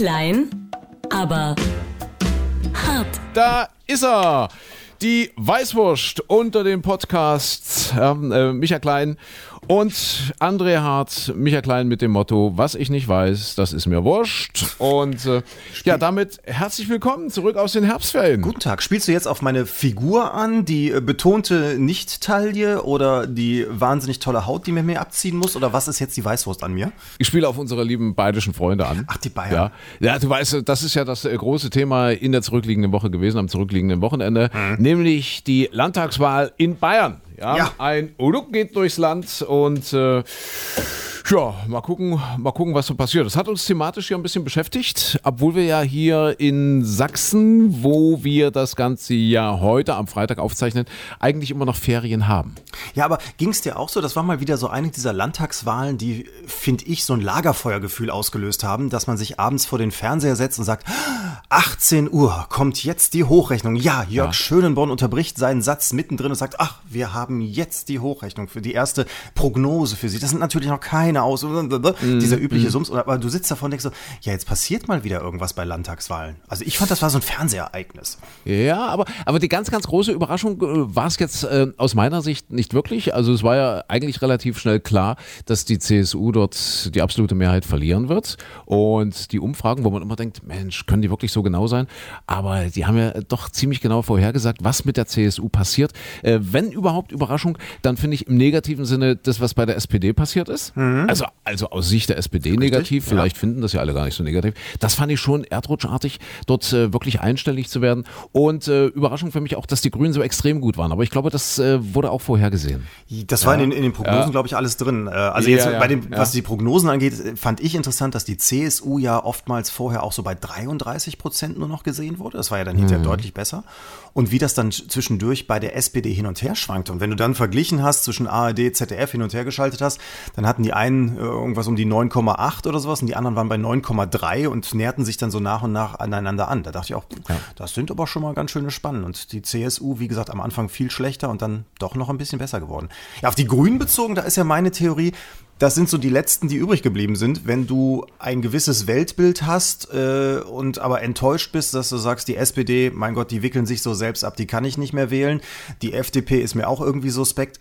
Klein, aber hart. Da ist er! Die Weißwurst unter den Podcasts. Ähm, äh, Micha Klein und André Hart. Micha Klein mit dem Motto: Was ich nicht weiß, das ist mir wurscht. Und äh, ja, damit herzlich willkommen zurück aus den Herbstferien. Guten Tag. Spielst du jetzt auf meine Figur an, die äh, betonte Nicht-Taille oder die wahnsinnig tolle Haut, die mir mir abziehen muss? Oder was ist jetzt die Weißwurst an mir? Ich spiele auf unsere lieben bayerischen Freunde an. Ach, die Bayern. Ja, ja du weißt, das ist ja das äh, große Thema in der zurückliegenden Woche gewesen, am zurückliegenden Wochenende, nämlich die Landtagswahl in Bayern. Ja, Ja. ein Uluk geht durchs Land und äh, ja, mal gucken, mal gucken, was so passiert. Das hat uns thematisch hier ein bisschen beschäftigt, obwohl wir ja hier in Sachsen, wo wir das ganze Jahr heute am Freitag aufzeichnen, eigentlich immer noch Ferien haben. Ja, aber ging es dir auch so? Das war mal wieder so eine dieser Landtagswahlen, die, finde ich, so ein Lagerfeuergefühl ausgelöst haben, dass man sich abends vor den Fernseher setzt und sagt, 18 Uhr kommt jetzt die Hochrechnung. Ja, Jörg Ja. Schönenborn unterbricht seinen Satz mittendrin und sagt, ach, wir haben jetzt die Hochrechnung für die erste Prognose für Sie. Das sind natürlich noch keine aus. Dieser übliche Sums. Aber du sitzt davon und denkst so, ja, jetzt passiert mal wieder irgendwas bei Landtagswahlen. Also ich fand, das war so ein Fernsehereignis. Ja, aber, aber die ganz, ganz große Überraschung äh, war es jetzt äh, aus meiner Sicht nicht wirklich. Also es war ja eigentlich relativ schnell klar, dass die CSU dort die absolute Mehrheit verlieren wird. Und die Umfragen, wo man immer denkt, Mensch, können die wirklich so genau sein? Aber die haben ja doch ziemlich genau vorhergesagt, was mit der CSU passiert. Äh, wenn überhaupt Überraschung, dann finde ich im negativen Sinne das, was bei der SPD passiert ist. Also, also aus Sicht der SPD negativ, ja. vielleicht finden das ja alle gar nicht so negativ. Das fand ich schon erdrutschartig, dort äh, wirklich einstellig zu werden. Und äh, Überraschung für mich auch, dass die Grünen so extrem gut waren. Aber ich glaube, das äh, wurde auch vorhergesehen. Das war in den, in den Prognosen, Ja. glaube ich, alles drin. Äh, Also Ja, jetzt ja, bei dem, ja. was die Prognosen angeht, äh, fand ich interessant, dass die CSU ja oftmals vorher auch so bei 33 Prozent nur noch gesehen wurde. Das war ja dann hinterher deutlich besser. Und wie das dann zwischendurch bei der SPD hin und her schwankte. Und wenn du dann verglichen hast zwischen ARD, ZDF hin und her geschaltet hast, dann hatten die einen äh, irgendwas um die 9,8 oder sowas und die anderen waren bei 9,3 und näherten sich dann so nach und nach aneinander an. Da dachte ich auch, das sind aber schon mal ganz schöne Spannen. Und die CSU, wie gesagt, am Anfang viel schlechter und dann doch noch ein bisschen besser geworden. Ja, auf die Grünen bezogen, da ist ja meine Theorie, das sind so die letzten, die übrig geblieben sind. Wenn du ein gewisses Weltbild hast äh, und aber enttäuscht bist, dass du sagst, die SPD, mein Gott, die wickeln sich so selbst ab, die kann ich nicht mehr wählen. Die FDP ist mir auch irgendwie suspekt.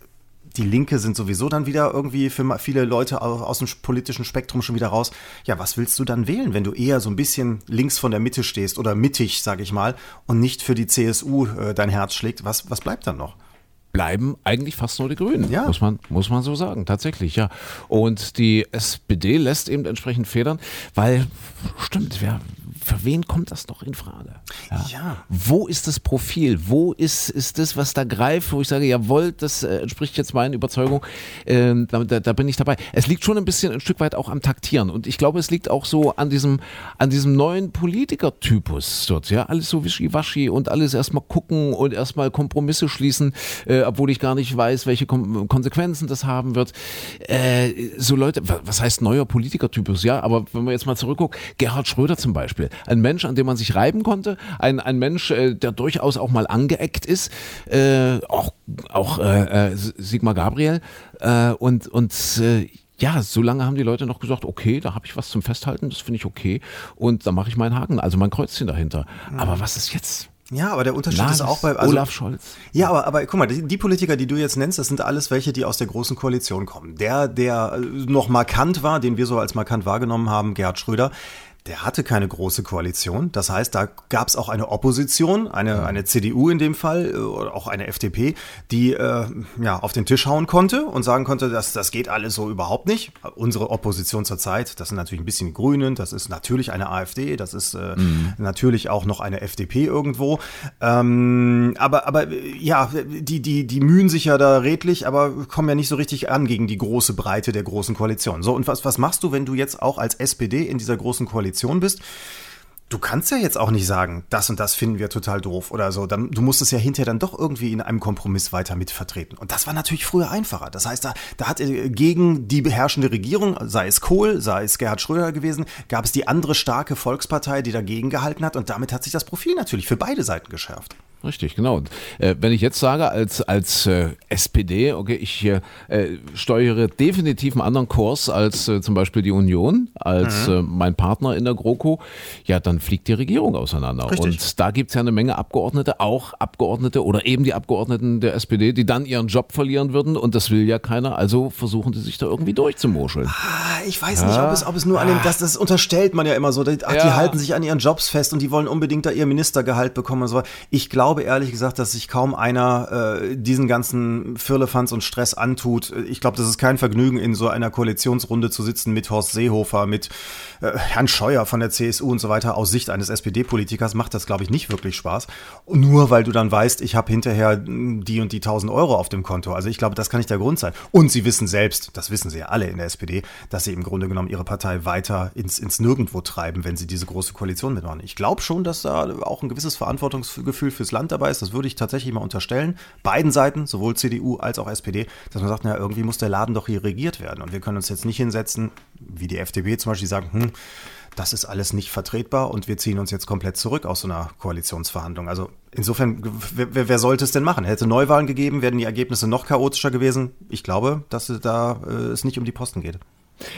Die Linke sind sowieso dann wieder irgendwie für viele Leute au- aus dem politischen Spektrum schon wieder raus. Ja, was willst du dann wählen, wenn du eher so ein bisschen links von der Mitte stehst oder mittig, sag ich mal, und nicht für die CSU äh, dein Herz schlägt? Was, was bleibt dann noch? bleiben eigentlich fast nur die Grünen, Ja. muss, man, muss man so sagen, tatsächlich, ja. Und die SPD lässt eben entsprechend federn, weil, stimmt, wer, für wen kommt das noch in Frage? Ja. Wo ist das Profil? Wo ist, ist das, was da greift, wo ich sage, jawohl, das äh, entspricht jetzt meinen Überzeugungen, ähm, da, da, da bin ich dabei. Es liegt schon ein bisschen ein Stück weit auch am Taktieren und ich glaube, es liegt auch so an diesem, an diesem neuen Politikertypus dort, ja, alles so wischiwaschi und alles erstmal gucken und erstmal Kompromisse schließen, äh, obwohl ich gar nicht weiß, welche Kom Konsequenzen das haben wird. Äh, so Leute, wa- was heißt neuer Politikertypus? Ja, aber wenn man jetzt mal zurückguckt, Gerhard Schröder zum Beispiel, ein Mensch, an dem man sich reiben konnte, ein, ein Mensch, äh, der durchaus auch mal angeeckt ist, äh, auch, auch äh, äh, Sigmar Gabriel äh, und, und äh, ja, so lange haben die Leute noch gesagt, okay, da habe ich was zum Festhalten, das finde ich okay und da mache ich meinen Haken, also mein Kreuzchen dahinter. Aber was ist jetzt? Ja, aber der Unterschied Lars, ist auch bei also, Olaf Scholz. Ja, aber, aber guck mal, die, die Politiker, die du jetzt nennst, das sind alles welche, die aus der großen Koalition kommen. Der, der noch markant war, den wir so als markant wahrgenommen haben, Gerhard Schröder, der hatte keine große Koalition. Das heißt, da gab es auch eine Opposition, eine, eine CDU in dem Fall, äh, oder auch eine FDP, die äh, ja, auf den Tisch hauen konnte und sagen konnte, dass das geht alles so überhaupt nicht. Unsere Opposition zurzeit, das sind natürlich ein bisschen die Grünen, das ist natürlich eine AfD, das ist äh, natürlich auch noch eine FDP irgendwo. Ähm, aber, aber ja, die, die, die mühen sich ja da redlich, aber kommen ja nicht so richtig an gegen die große Breite der großen Koalition. So, und was, was machst du, wenn du jetzt auch als SPD in dieser großen Koalition bist? Du kannst ja jetzt auch nicht sagen, das und das finden wir total doof oder so. Dann, du musst es ja hinterher dann doch irgendwie in einem Kompromiss weiter mitvertreten. Und das war natürlich früher einfacher. Das heißt, da, da hat äh, gegen die beherrschende Regierung, sei es Kohl, sei es Gerhard Schröder gewesen, gab es die andere starke Volkspartei, die dagegen gehalten hat. Und damit hat sich das Profil natürlich für beide Seiten geschärft. Richtig, genau. Und, äh, wenn ich jetzt sage, als, als äh, SPD, okay, ich äh, steuere definitiv einen anderen Kurs als äh, zum Beispiel die Union, als mhm. Äh, mein Partner in der GroKo, ja, dann fliegt die Regierung auseinander. Richtig. Und da gibt es ja eine Menge Abgeordnete, auch Abgeordnete oder eben die Abgeordneten der SPD, die dann ihren Job verlieren würden und das will ja keiner. Also versuchen die sich da irgendwie durchzumuscheln. Ah, ich weiß ja. nicht, ob es, ob es nur an dem, das, das unterstellt man ja immer so. Ach, ja. die halten sich an ihren Jobs fest und die wollen unbedingt da ihr Ministergehalt bekommen und so. Ich glaube, glaube ehrlich gesagt, dass sich kaum einer äh, diesen ganzen Firlefanz und Stress antut. Ich glaube, das ist kein Vergnügen, in so einer Koalitionsrunde zu sitzen mit Horst Seehofer, mit äh, Herrn Scheuer von der CSU und so weiter. Aus Sicht eines SPD-Politikers macht das, glaube ich, nicht wirklich Spaß. nur weil du dann weißt, ich habe hinterher die und die 1000 Euro auf dem Konto. Also ich glaube, das kann nicht der Grund sein. Und sie wissen selbst, das wissen sie ja alle in der SPD, dass sie im Grunde genommen ihre Partei weiter ins, ins Nirgendwo treiben, wenn sie diese große Koalition mitmachen. Ich glaube schon, dass da auch ein gewisses Verantwortungsgefühl fürs Land Land dabei ist, das würde ich tatsächlich mal unterstellen, beiden Seiten, sowohl CDU als auch SPD, dass man sagt, na, irgendwie muss der Laden doch hier regiert werden. Und wir können uns jetzt nicht hinsetzen, wie die FDP zum Beispiel sagen, hm, das ist alles nicht vertretbar und wir ziehen uns jetzt komplett zurück aus so einer Koalitionsverhandlung. Also insofern, wer, wer, sollte es denn machen? Hätte Neuwahlen gegeben, wären die Ergebnisse noch chaotischer gewesen. Ich glaube, dass da äh, es nicht um die Posten geht.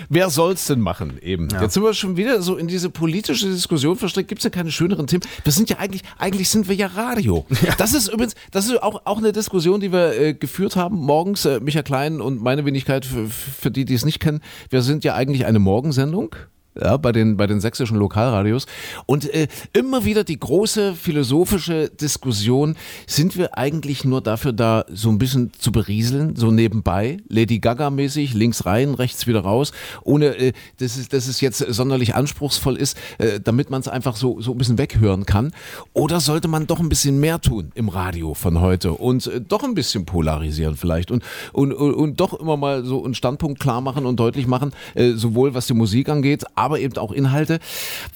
Wer soll's denn machen eben? Ja. Jetzt sind wir schon wieder so in diese politische Diskussion verstrickt. Gibt es ja keine schöneren Themen? Wir sind ja eigentlich, eigentlich sind wir ja Radio. Ja. Das ist übrigens, das ist auch, auch eine Diskussion, die wir äh, geführt haben morgens. Äh, Micha Klein und meine Wenigkeit, für, für die, die es nicht kennen. Wir sind ja eigentlich eine Morgensendung ja, bei, den, bei den sächsischen Lokalradios. Und äh, immer wieder die große philosophische Diskussion, sind wir eigentlich nur dafür da, so ein bisschen zu berieseln, so nebenbei, Lady Gaga-mäßig, links rein, rechts wieder raus, ohne äh, dass, es, dass es jetzt sonderlich anspruchsvoll ist, äh, damit man es einfach so, so ein bisschen weghören kann. Oder sollte man doch ein bisschen mehr tun im Radio von heute und äh, doch ein bisschen polarisieren vielleicht und, und, und, und, doch immer mal so einen Standpunkt klar machen und deutlich machen, äh, sowohl was die Musik angeht, aber eben auch Inhalte.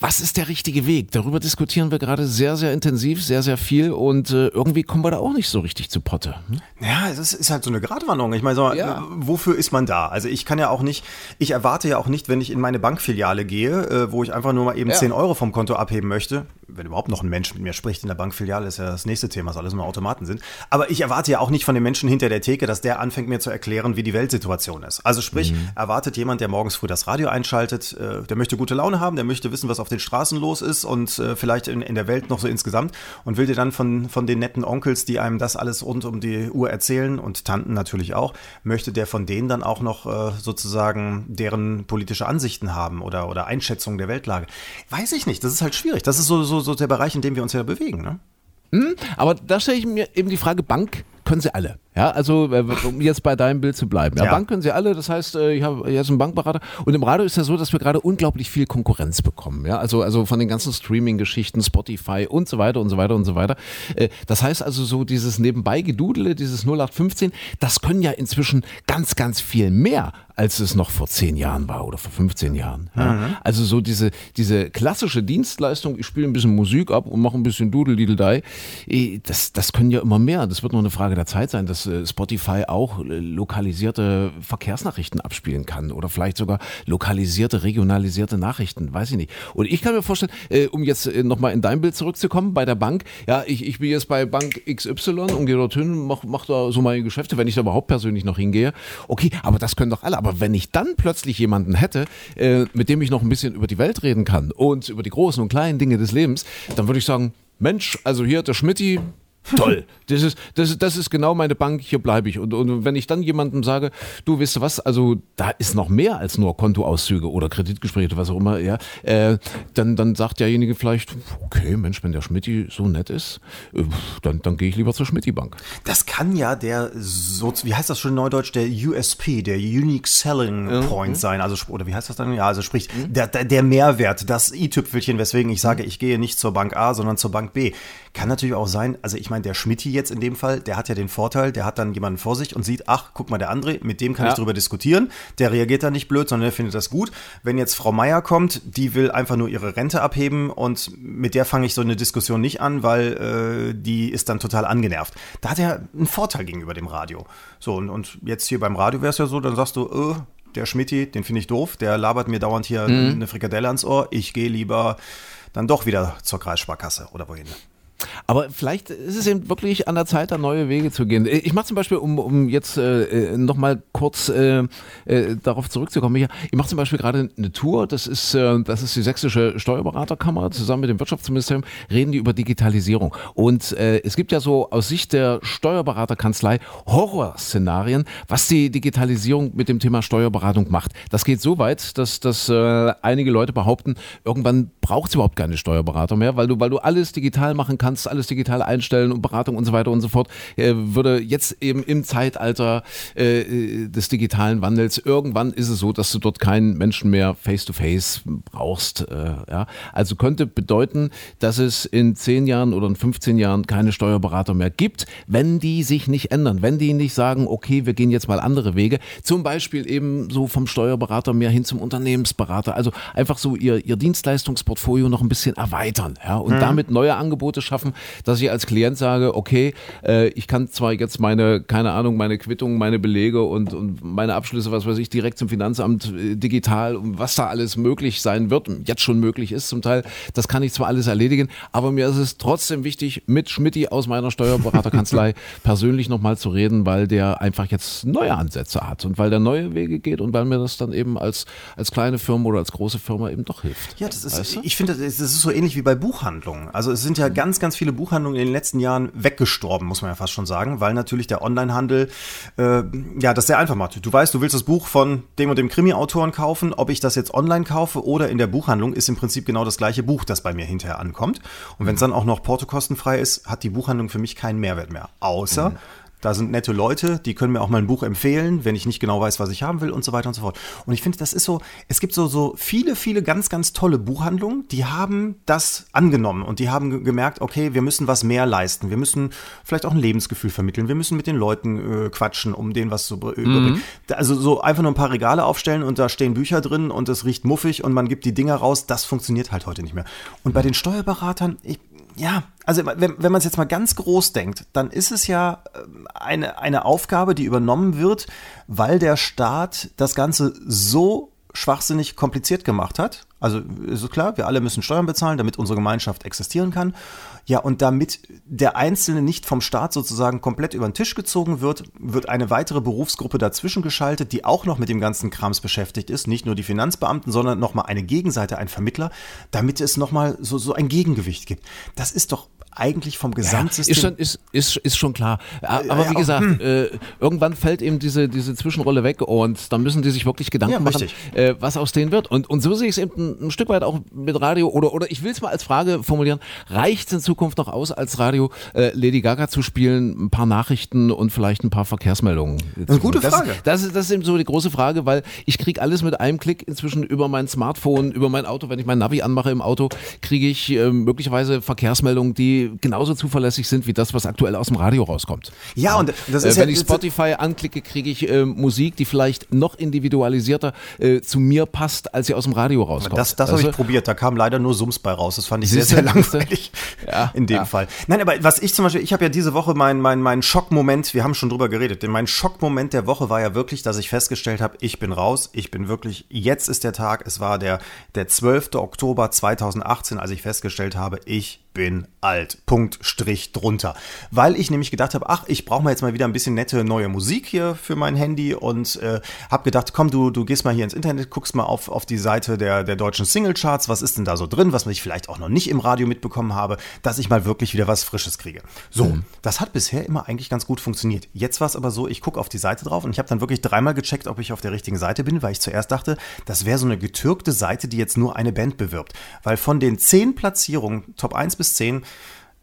Was ist der richtige Weg? Darüber diskutieren wir gerade sehr, sehr intensiv, sehr, sehr viel und äh, irgendwie kommen wir da auch nicht so richtig zu Potte. Hm? Ja, es ist halt so eine Gratwanderung. Ich meine, so, ja. wofür ist man da? Also ich kann ja auch nicht, ich erwarte ja auch nicht, wenn ich in meine Bankfiliale gehe, äh, wo ich einfach nur mal eben ja. 10 Euro vom Konto abheben möchte, wenn überhaupt noch ein Mensch mit mir spricht in der Bankfiliale, ist ja das nächste Thema, dass alles nur Automaten sind. Aber ich erwarte ja auch nicht von dem Menschen hinter der Theke, dass der anfängt mir zu erklären, wie die Weltsituation ist. Also sprich, mhm. erwartet jemand, der morgens früh das Radio einschaltet, äh, der möchte gute Laune haben, der möchte wissen, was auf den Straßen los ist und äh, vielleicht in, in der Welt noch so insgesamt und will dir dann von, von den netten Onkels, die einem das alles rund um die Uhr erzählen und Tanten natürlich auch, möchte der von denen dann auch noch äh, sozusagen deren politische Ansichten haben oder, oder Einschätzungen der Weltlage. Weiß ich nicht, das ist halt schwierig. Das ist so, so, so der Bereich, in dem wir uns ja bewegen. Ne? Hm, aber da stelle ich mir eben die Frage, Bank können sie alle. Ja, also äh, um jetzt bei deinem Bild zu bleiben. Ja, ja. Bank können sie alle, das heißt, äh, ich habe jetzt einen Bankberater und im Radio ist ja so, dass wir gerade unglaublich viel Konkurrenz bekommen. Ja, also, also von den ganzen Streaming-Geschichten, Spotify und so weiter und so weiter und so weiter. Äh, das heißt also so dieses nebenbei Gedudele, dieses 0815, das können ja inzwischen ganz, ganz viel mehr als es noch vor zehn Jahren war oder vor 15 Jahren. Ja. Mhm. Also so diese, diese klassische Dienstleistung, ich spiele ein bisschen Musik ab und mache ein bisschen Dudel-Diddle-Dei, das, das können ja immer mehr. Das wird nur eine Frage der Zeit sein, dass äh, Spotify auch äh, lokalisierte Verkehrsnachrichten abspielen kann oder vielleicht sogar lokalisierte, regionalisierte Nachrichten, weiß ich nicht. Und ich kann mir vorstellen, äh, um jetzt nochmal in dein Bild zurückzukommen, bei der Bank, ja, ich, ich bin jetzt bei Bank XY und gehe dorthin, mach, mach da so meine Geschäfte, wenn ich da überhaupt persönlich noch hingehe. Okay, aber das können doch alle. Aber wenn ich dann plötzlich jemanden hätte, mit dem ich noch ein bisschen über die Welt reden kann und über die großen und kleinen Dinge des Lebens, dann würde ich sagen, Mensch, also hier der Schmidti, Toll. Das ist, das, ist, das ist genau meine Bank, hier bleibe ich. Und, und wenn ich dann jemandem sage, du weißt du was, also da ist noch mehr als nur Kontoauszüge oder Kreditgespräche oder was auch immer, ja, äh, dann, dann sagt derjenige vielleicht, okay, Mensch, wenn der Schmidti so nett ist, äh, dann, dann gehe ich lieber zur Schmidti-Bank. Das kann ja der, so, wie heißt das schon in Neudeutsch, der USP, der Unique Selling Point mhm. sein. Also, oder wie heißt das dann? Ja, also sprich, mhm. der, der Mehrwert, das i-Tüpfelchen, weswegen ich sage, ich gehe nicht zur Bank A, sondern zur Bank B. Kann natürlich auch sein, also ich meine, der Schmitti jetzt in dem Fall, der hat ja den Vorteil, der hat dann jemanden vor sich und sieht, ach, guck mal, der andere, mit dem kann ja. ich drüber diskutieren. Der reagiert dann nicht blöd, sondern der findet das gut. Wenn jetzt Frau Meier kommt, die will einfach nur ihre Rente abheben und mit der fange ich so eine Diskussion nicht an, weil äh, die ist dann total angenervt. Da hat er einen Vorteil gegenüber dem Radio. So, und, und jetzt hier beim Radio wäre es ja so, dann sagst du, äh, der Schmitti, den finde ich doof, der labert mir dauernd hier mhm. eine Frikadelle ans Ohr. Ich gehe lieber dann doch wieder zur Kreissparkasse oder wohin. Aber vielleicht ist es eben wirklich an der Zeit, da neue Wege zu gehen. Ich mache zum Beispiel, um, um jetzt äh, nochmal kurz äh, äh, darauf zurückzukommen, ich, ich mache zum Beispiel gerade eine Tour, das ist, äh, das ist die Sächsische Steuerberaterkammer, zusammen mit dem Wirtschaftsministerium reden die über Digitalisierung. Und äh, es gibt ja so aus Sicht der Steuerberaterkanzlei Horrorszenarien, was die Digitalisierung mit dem Thema Steuerberatung macht. Das geht so weit, dass, dass äh, einige Leute behaupten, irgendwann braucht es überhaupt keine Steuerberater mehr, weil du, weil du alles digital machen kannst, alles digital einstellen und Beratung und so weiter und so fort, äh, würde jetzt eben im Zeitalter äh, des digitalen Wandels, irgendwann ist es so, dass du dort keinen Menschen mehr face-to-face brauchst. Äh, ja? Also könnte bedeuten, dass es in 10 Jahren oder in 15 Jahren keine Steuerberater mehr gibt, wenn die sich nicht ändern, wenn die nicht sagen, okay, wir gehen jetzt mal andere Wege, zum Beispiel eben so vom Steuerberater mehr hin zum Unternehmensberater, also einfach so ihr, ihr Dienstleistungsportfolio noch ein bisschen erweitern ja? und mhm. damit neue Angebote schaffen, dass ich als Klient sage, okay, äh, ich kann zwar jetzt meine, keine Ahnung, meine Quittungen, meine Belege und, und meine Abschlüsse, was weiß ich, direkt zum Finanzamt äh, digital und was da alles möglich sein wird, jetzt schon möglich ist zum Teil, das kann ich zwar alles erledigen, aber mir ist es trotzdem wichtig, mit Schmidti aus meiner Steuerberaterkanzlei persönlich nochmal zu reden, weil der einfach jetzt neue Ansätze hat und weil der neue Wege geht und weil mir das dann eben als, als kleine Firma oder als große Firma eben doch hilft. Ja, das ist, weißt du? ich finde, das ist so ähnlich wie bei Buchhandlungen. Also es sind ja ganz, ganz viele Buchhandlungen in den letzten Jahren weggestorben, muss man ja fast schon sagen, weil natürlich der Onlinehandel äh, ja das sehr einfach macht. Du weißt, du willst das Buch von dem und dem Krimi-Autoren kaufen, ob ich das jetzt online kaufe oder in der Buchhandlung, ist im Prinzip genau das gleiche Buch, das bei mir hinterher ankommt. Und wenn es dann auch noch portokostenfrei ist, hat die Buchhandlung für mich keinen Mehrwert mehr. Außer mhm da sind nette Leute, die können mir auch mal ein Buch empfehlen, wenn ich nicht genau weiß, was ich haben will und so weiter und so fort. Und ich finde, das ist so, es gibt so, so viele, viele ganz, ganz tolle Buchhandlungen, die haben das angenommen und die haben gemerkt, okay, wir müssen was mehr leisten. Wir müssen vielleicht auch ein Lebensgefühl vermitteln. Wir müssen mit den Leuten äh, quatschen, um denen was zu überbringen. Mhm. Also so einfach nur ein paar Regale aufstellen und da stehen Bücher drin und es riecht muffig und man gibt die Dinger raus, das funktioniert halt heute nicht mehr. Und bei den Steuerberatern, ich, ja, also wenn, wenn man es jetzt mal ganz groß denkt, dann ist es ja ähm, eine, eine Aufgabe, die übernommen wird, weil der Staat das Ganze so schwachsinnig kompliziert gemacht hat. Also ist klar, wir alle müssen Steuern bezahlen, damit unsere Gemeinschaft existieren kann. Ja, und damit der Einzelne nicht vom Staat sozusagen komplett über den Tisch gezogen wird, wird eine weitere Berufsgruppe dazwischen geschaltet, die auch noch mit dem ganzen Krams beschäftigt ist. Nicht nur die Finanzbeamten, sondern nochmal eine Gegenseite, ein Vermittler, damit es nochmal so, so ein Gegengewicht gibt. Das ist doch eigentlich vom Gesamtsystem. Ja, ist, schon, ist, ist, ist schon klar. Aber ja, wie gesagt, hm. äh, irgendwann fällt eben diese, diese Zwischenrolle weg und dann müssen die sich wirklich Gedanken ja, machen, äh, was aus denen wird. Und, und so sehe ich es eben ein, ein, Stück weit auch mit Radio oder, oder ich will es mal als Frage formulieren, reicht es in Zukunft noch aus, als Radio äh, Lady Gaga zu spielen, ein paar Nachrichten und vielleicht ein paar Verkehrsmeldungen? Eine gute Frage. Das, das, das ist eben so die große Frage, weil ich kriege alles mit einem Klick inzwischen über mein Smartphone, über mein Auto, wenn ich mein Navi anmache im Auto, kriege ich äh, möglicherweise Verkehrsmeldungen, die genauso zuverlässig sind wie das, was aktuell aus dem Radio rauskommt. Ja, und das ist äh, Wenn ja, ich Spotify anklicke, kriege ich äh, Musik, die vielleicht noch individualisierter äh, zu mir passt, als sie aus dem Radio rauskommt. Das, das habe ich probiert, da kam leider nur Sums bei raus. Das fand ich sehr, sehr langweilig ja, in dem ja. Fall. Nein, aber was ich zum Beispiel, ich habe ja diese Woche meinen mein, mein Schockmoment, wir haben schon drüber geredet, denn mein Schockmoment der Woche war ja wirklich, dass ich festgestellt habe, ich bin raus, ich bin wirklich, jetzt ist der Tag, es war der, der 12. Oktober 2018, als ich festgestellt habe, ich bin alt. Punkt, Strich drunter. Weil ich nämlich gedacht habe, ach, ich brauche mal jetzt mal wieder ein bisschen nette neue Musik hier für mein Handy und äh, habe gedacht, komm, du, du gehst mal hier ins Internet, guckst mal auf, auf die Seite der, der deutschen Singlecharts, was ist denn da so drin, was ich vielleicht auch noch nicht im Radio mitbekommen habe, dass ich mal wirklich wieder was Frisches kriege. So, mhm. das hat bisher immer eigentlich ganz gut funktioniert. Jetzt war es aber so, ich gucke auf die Seite drauf und ich habe dann wirklich dreimal gecheckt, ob ich auf der richtigen Seite bin, weil ich zuerst dachte, das wäre so eine getürkte Seite, die jetzt nur eine Band bewirbt. Weil von den zehn Platzierungen, Top 1 bis bis 10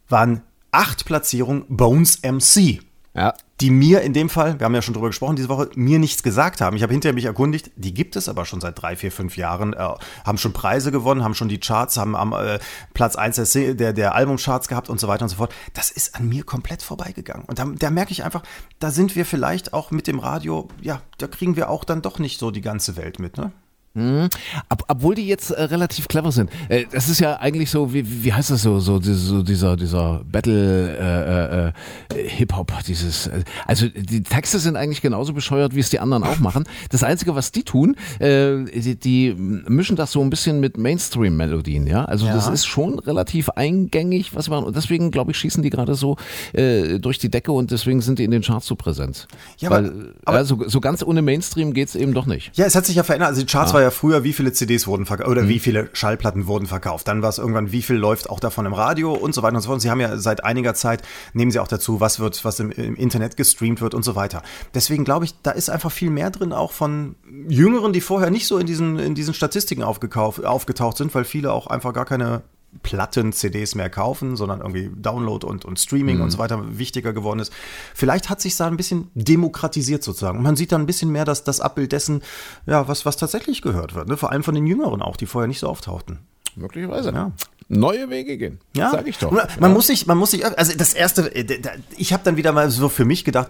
waren acht Platzierungen Bones MC. Ja. Die mir in dem Fall, wir haben ja schon drüber gesprochen diese Woche, mir nichts gesagt haben. Ich habe hinterher mich erkundigt, die gibt es aber schon seit drei, vier, fünf Jahren, äh, haben schon Preise gewonnen, haben schon die Charts, haben am äh, Platz 1 der, der, der Albumcharts gehabt und so weiter und so fort. Das ist an mir komplett vorbeigegangen. Und da, da merke ich einfach, da sind wir vielleicht auch mit dem Radio, ja, da kriegen wir auch dann doch nicht so die ganze Welt mit, ne? Hm. Ob, obwohl die jetzt äh, relativ clever sind. Äh, das ist ja eigentlich so, wie, wie heißt das so, so, so dieser, dieser Battle äh, äh, Hip-Hop, dieses, äh, also die Texte sind eigentlich genauso bescheuert, wie es die anderen auch machen. Das Einzige, was die tun, äh, die, die mischen das so ein bisschen mit Mainstream-Melodien, ja. Also Ja. das ist schon relativ eingängig, was man, und deswegen, glaube ich, schießen die gerade so äh, durch die Decke und deswegen sind die in den Charts so präsent. Ja, Weil, aber- aber- ja, so, so ganz ohne Mainstream geht's eben doch nicht. Ja, es hat sich ja verändert. Also die Charts war ja früher, wie viele CDs wurden verkauft oder Mhm. wie viele Schallplatten wurden verkauft. Dann war es irgendwann, wie viel läuft auch davon im Radio und so weiter und so fort. Und sie haben ja seit einiger Zeit, nehmen sie auch dazu, was wird, was im, im Internet gestreamt wird und so weiter. Deswegen glaube ich, da ist einfach viel mehr drin, auch von Jüngeren, die vorher nicht so in diesen, in diesen Statistiken aufgekauft, aufgetaucht sind, weil viele auch einfach gar keine Platten-CDs mehr kaufen, sondern irgendwie Download und, und Streaming und so weiter wichtiger geworden ist. Vielleicht hat sich da ein bisschen demokratisiert sozusagen. Und man sieht dann ein bisschen mehr das, das Abbild dessen, ja, was, was tatsächlich gehört wird. Ne? Vor allem von den Jüngeren auch, die vorher nicht so auftauchten. Möglicherweise. Ja. Neue Wege gehen. Ja, Sag ich doch. Man, man muss sich, man muss sich, also das erste, äh, da- ich habe dann wieder mal so für mich gedacht,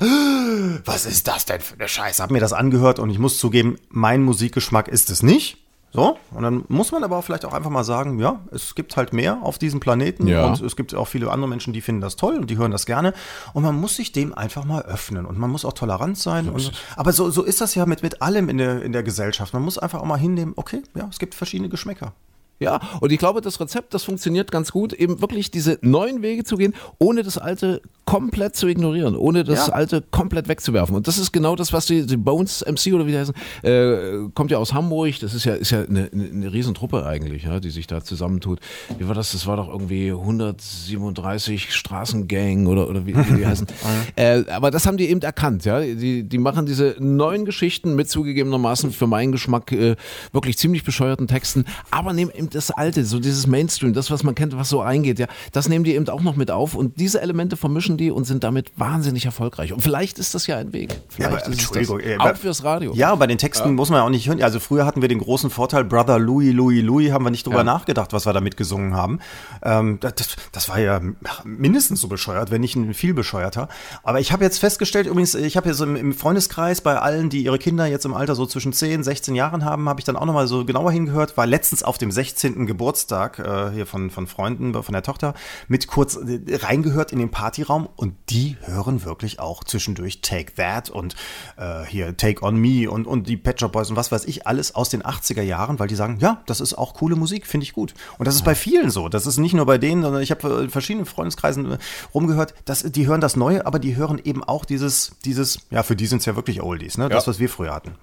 was ist das denn für eine Scheiße? Hab mir das angehört und ich muss zugeben, mein Musikgeschmack ist es nicht. So, und dann muss man aber vielleicht auch einfach mal sagen, ja, es gibt halt mehr auf diesem Planeten Ja. und es gibt auch viele andere Menschen, die finden das toll und die hören das gerne und man muss sich dem einfach mal öffnen und man muss auch tolerant sein. Und, aber so, so ist das ja mit, mit allem in der, in der Gesellschaft. Man muss einfach auch mal hinnehmen, okay, ja, es gibt verschiedene Geschmäcker. Ja, und ich glaube, das Rezept, das funktioniert ganz gut, eben wirklich diese neuen Wege zu gehen, ohne das alte komplett zu ignorieren, ohne das Ja. alte komplett wegzuwerfen. Und das ist genau das, was die, die Bones MC oder wie die heißen, äh, kommt ja aus Hamburg, das ist ja, ist ja eine, eine, Riesentruppe eigentlich, ja, die sich da zusammentut. Wie war das? Das war doch irgendwie 137 Straßengang oder, oder wie, wie die heißen. äh, aber das haben die eben erkannt, ja. Die, die machen diese neuen Geschichten mit zugegebenermaßen für meinen Geschmack äh, wirklich ziemlich bescheuerten Texten, aber nehmen eben das Alte, so dieses Mainstream, das, was man kennt, was so eingeht, ja, das nehmen die eben auch noch mit auf und diese Elemente vermischen die und sind damit wahnsinnig erfolgreich. Und vielleicht ist das ja ein Weg. Vielleicht aber ist Entschuldigung, das. ey, auch aber- fürs Radio. Ja, bei den Texten muss man ja auch nicht hören. Also früher hatten wir den großen Vorteil, Brother Louis, Louis, Louis, haben wir nicht drüber Ja. nachgedacht, was wir damit gesungen haben. Ähm, das, das, das war ja mindestens so bescheuert, wenn nicht ein viel bescheuerter. Aber ich habe jetzt festgestellt, übrigens, ich habe jetzt im, im Freundeskreis bei allen, die ihre Kinder jetzt im Alter so zwischen 10, 16 Jahren haben, habe ich dann auch nochmal so genauer hingehört, war letztens auf dem 16. Geburtstag äh, hier von, von Freunden, von der Tochter, mit kurz äh, reingehört in den Partyraum und die hören wirklich auch zwischendurch Take That und äh, hier Take On Me und, und die Pet Shop Boys und was weiß ich, alles aus den 80er Jahren, weil die sagen, ja, das ist auch coole Musik, finde ich gut. Und das ist bei vielen so. Das ist nicht nur bei denen, sondern ich habe in verschiedenen Freundeskreisen äh, rumgehört, dass die hören das Neue, aber die hören eben auch dieses, dieses, ja, für die sind es ja wirklich Oldies, ne? Das, Ja. was wir früher hatten.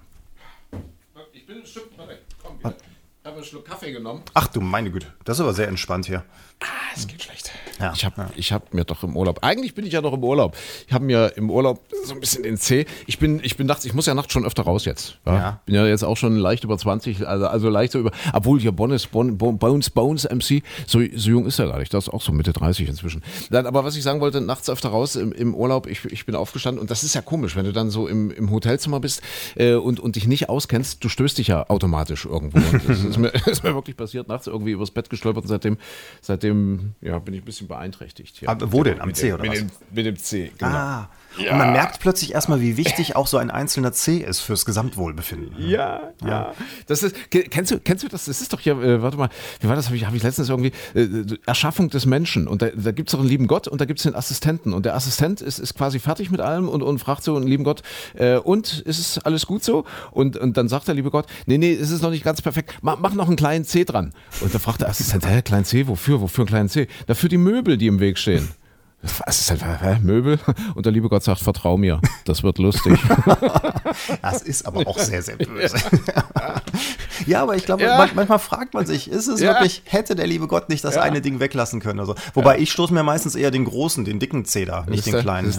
Ich bin ein Stück, warte, komm, wieder. Ich habe einen Schluck Kaffee genommen. Ach du meine Güte, das ist aber sehr entspannt hier. Ah, es geht schlecht. Ja. Ich habe ich hab mir doch im Urlaub, eigentlich bin ich ja doch im Urlaub. Ich habe mir im Urlaub so ein bisschen den C. Ich bin, ich bin nachts, ich muss ja nachts schon öfter raus jetzt. Ja? Ja. Bin ja jetzt auch schon leicht über 20, also, also leicht so über, obwohl hier Bones, Bon, Bon, Bones, Bones MC, so, so jung ist er gar nicht. Das ist auch so Mitte 30 inzwischen. Dann, aber was ich sagen wollte, nachts öfter raus im, im Urlaub, ich, ich bin aufgestanden und das ist ja komisch, wenn du dann so im, im Hotelzimmer bist äh, und, und dich nicht auskennst, du stößt dich ja automatisch irgendwo. Und das ist mir, ist mir wirklich passiert, nachts irgendwie übers Bett gestolpert und seitdem, seitdem ja, bin ich ein bisschen beeinträchtigt. Ja. Aber wo denn? Am C dem- oder mit was? Dem, mit dem C, genau. Ah, und man merkt plötzlich erstmal, wie wichtig auch so ein einzelner C ist fürs Gesamtwohlbefinden. Ja, ja. Das ist, ke- kennst du, kennst du das? Das ist doch hier, äh, warte mal, wie war das? Habe ich, hab ich letztens irgendwie, äh, Erschaffung des Menschen. Und da, da gibt es doch einen lieben Gott und da gibt es den Assistenten. Und der Assistent ist, ist quasi fertig mit allem und, und fragt so einen lieben Gott, äh, und ist es alles gut so? Und, und dann sagt der liebe Gott, nee, nee, es ist noch nicht ganz perfekt. Mach, mach noch einen kleinen C dran. Und da fragt der Assistent, hä, kleinen C, wofür? Wofür einen kleinen C? Dafür die Möbel, die im Weg stehen. Assistent, hä, Möbel? Und der liebe Gott sagt, vertrau mir, das wird lustig. Das ist aber auch sehr, sehr böse. ja, aber ich glaube, Ja. man, manchmal fragt man sich, ist es Ja. wirklich, hätte der liebe Gott nicht das Ja. eine Ding weglassen können? oder so? Wobei ich stoße mir meistens eher den großen, den dicken da, nicht den kleinen.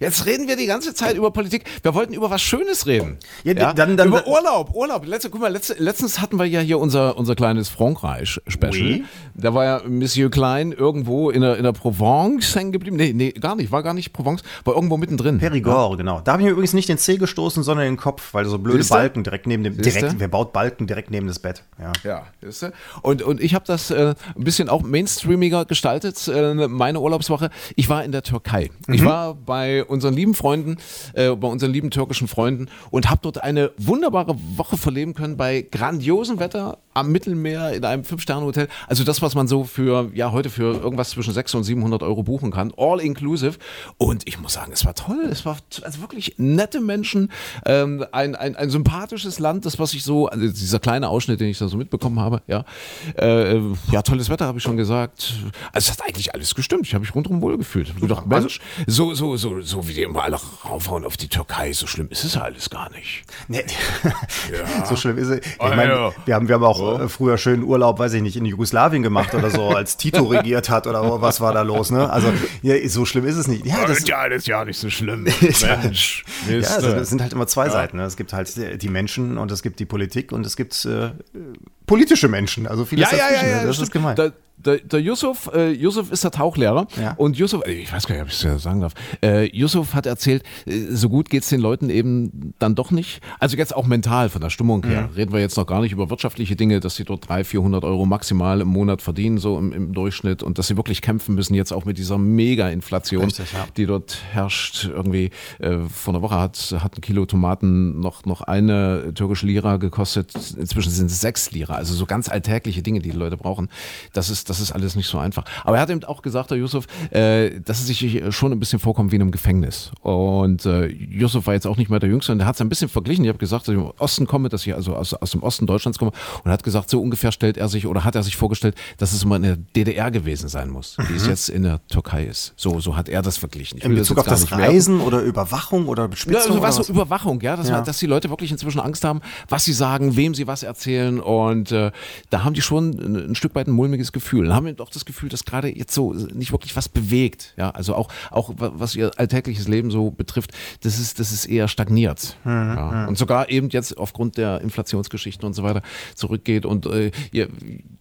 Ja. Jetzt reden wir die ganze Zeit über Politik. Wir wollten über was Schönes reden. Ja, dann- dann- über Urlaub, Urlaub. Letzte, guck mal, letzte, letztens hatten wir ja hier unser, unser kleines Frankreich-Special. Oui. Da war ja Monsieur Klein irgendwo in der, in der Provence hängen geblieben. Nee, nee, gar nicht. War gar nicht Provence. War irgendwo mittendrin. Perigord, genau. Da habe ich mir übrigens nicht den C gestoßen, sondern den Kopf, weil so blöde Siehste? Balken direkt neben dem, Siehste? direkt, wer baut Balken direkt neben das Bett? Ja. Ja, du? Und, und ich habe das äh, ein bisschen auch mainstreamiger gestaltet, äh, meine Urlaubswoche. Ich war in der Türkei. Ich war bei unseren lieben Freunden, äh, bei unseren lieben türkischen Freunden und habe dort eine wunderbare Woche verleben können bei grandiosem Wetter am Mittelmeer in einem Fünf-Sterne-Hotel. Also das, was man so für, ja, heute für irgendwas zwischen 600 und 700 Euro buchen kann. All inclusive. Und ich muss sagen, es war toll. Es war also wirklich nette Menschen. Ähm, ein, ein, ein sympathisches Land, das, was ich so, also dieser kleine Ausschnitt, den ich da so mitbekommen habe, ja. Äh, ja, tolles Wetter, habe ich schon gesagt. Also es hat eigentlich alles gestimmt. Ich habe mich rundherum wohl gefühlt. Ich gedacht, Mensch, so, so, so, so wie die immer alle raufhauen auf die Türkei, so schlimm ist es ja alles gar nicht. Nee, so schlimm ist es. Ich meine, wir haben, wir haben auch äh, früher schön Urlaub, weiß ich nicht, in Jugoslawien gemacht oder so, als Tito regiert hat oder was war da los, ne? Also ja, so schlimm ist es nicht. Ja, das, ja, das ist ja nicht so schlimm. Mensch. ja, also, es sind halt immer zwei ja. Seiten. Ne? Es gibt halt die Menschen und es gibt die Politik und es gibt äh, politische Menschen. Also vieles ja, dazwischen. Ja, ja, ja, das ist gemeint. Da, der, der Yusuf, äh, Yusuf ist der Tauchlehrer ja. und Yusuf, äh, ich weiß gar nicht, ob ich es ja sagen darf, äh, Yusuf hat erzählt, äh, so gut geht es den Leuten eben dann doch nicht. Also jetzt auch mental von der Stimmung her. Mhm. Reden wir jetzt noch gar nicht über wirtschaftliche Dinge, dass sie dort 300, 400 Euro maximal im Monat verdienen, so im, im Durchschnitt und dass sie wirklich kämpfen müssen jetzt auch mit dieser Mega-Inflation, ja. die dort herrscht. Irgendwie äh, vor einer Woche hat, hat ein Kilo Tomaten noch, noch eine türkische Lira gekostet. Inzwischen sind es sechs Lira. Also so ganz alltägliche Dinge, die die Leute brauchen. Das ist das ist alles nicht so einfach. Aber er hat eben auch gesagt, der Yusuf, äh, dass es sich schon ein bisschen vorkommt wie in einem Gefängnis. Und äh, Yusuf war jetzt auch nicht mehr der Jüngste und er hat es ein bisschen verglichen. Ich habe gesagt, dass ich im Osten komme, dass ich also aus, aus dem Osten Deutschlands komme und hat gesagt, so ungefähr stellt er sich oder hat er sich vorgestellt, dass es immer in der DDR gewesen sein muss, mhm. wie es jetzt in der Türkei ist. So, so hat er das verglichen. Ich in Bezug das auf das Reisen oder Überwachung oder Bespitzung? Ja, also was, was? Überwachung, ja dass, ja. dass die Leute wirklich inzwischen Angst haben, was sie sagen, wem sie was erzählen und äh, da haben die schon ein, ein Stück weit ein mulmiges Gefühl. Und haben eben auch das Gefühl, dass gerade jetzt so nicht wirklich was bewegt. Ja, also auch, auch was ihr alltägliches Leben so betrifft, das ist, das ist eher stagniert. Mhm. Ja. Mhm. Und sogar eben jetzt aufgrund der Inflationsgeschichten und so weiter zurückgeht. Und äh,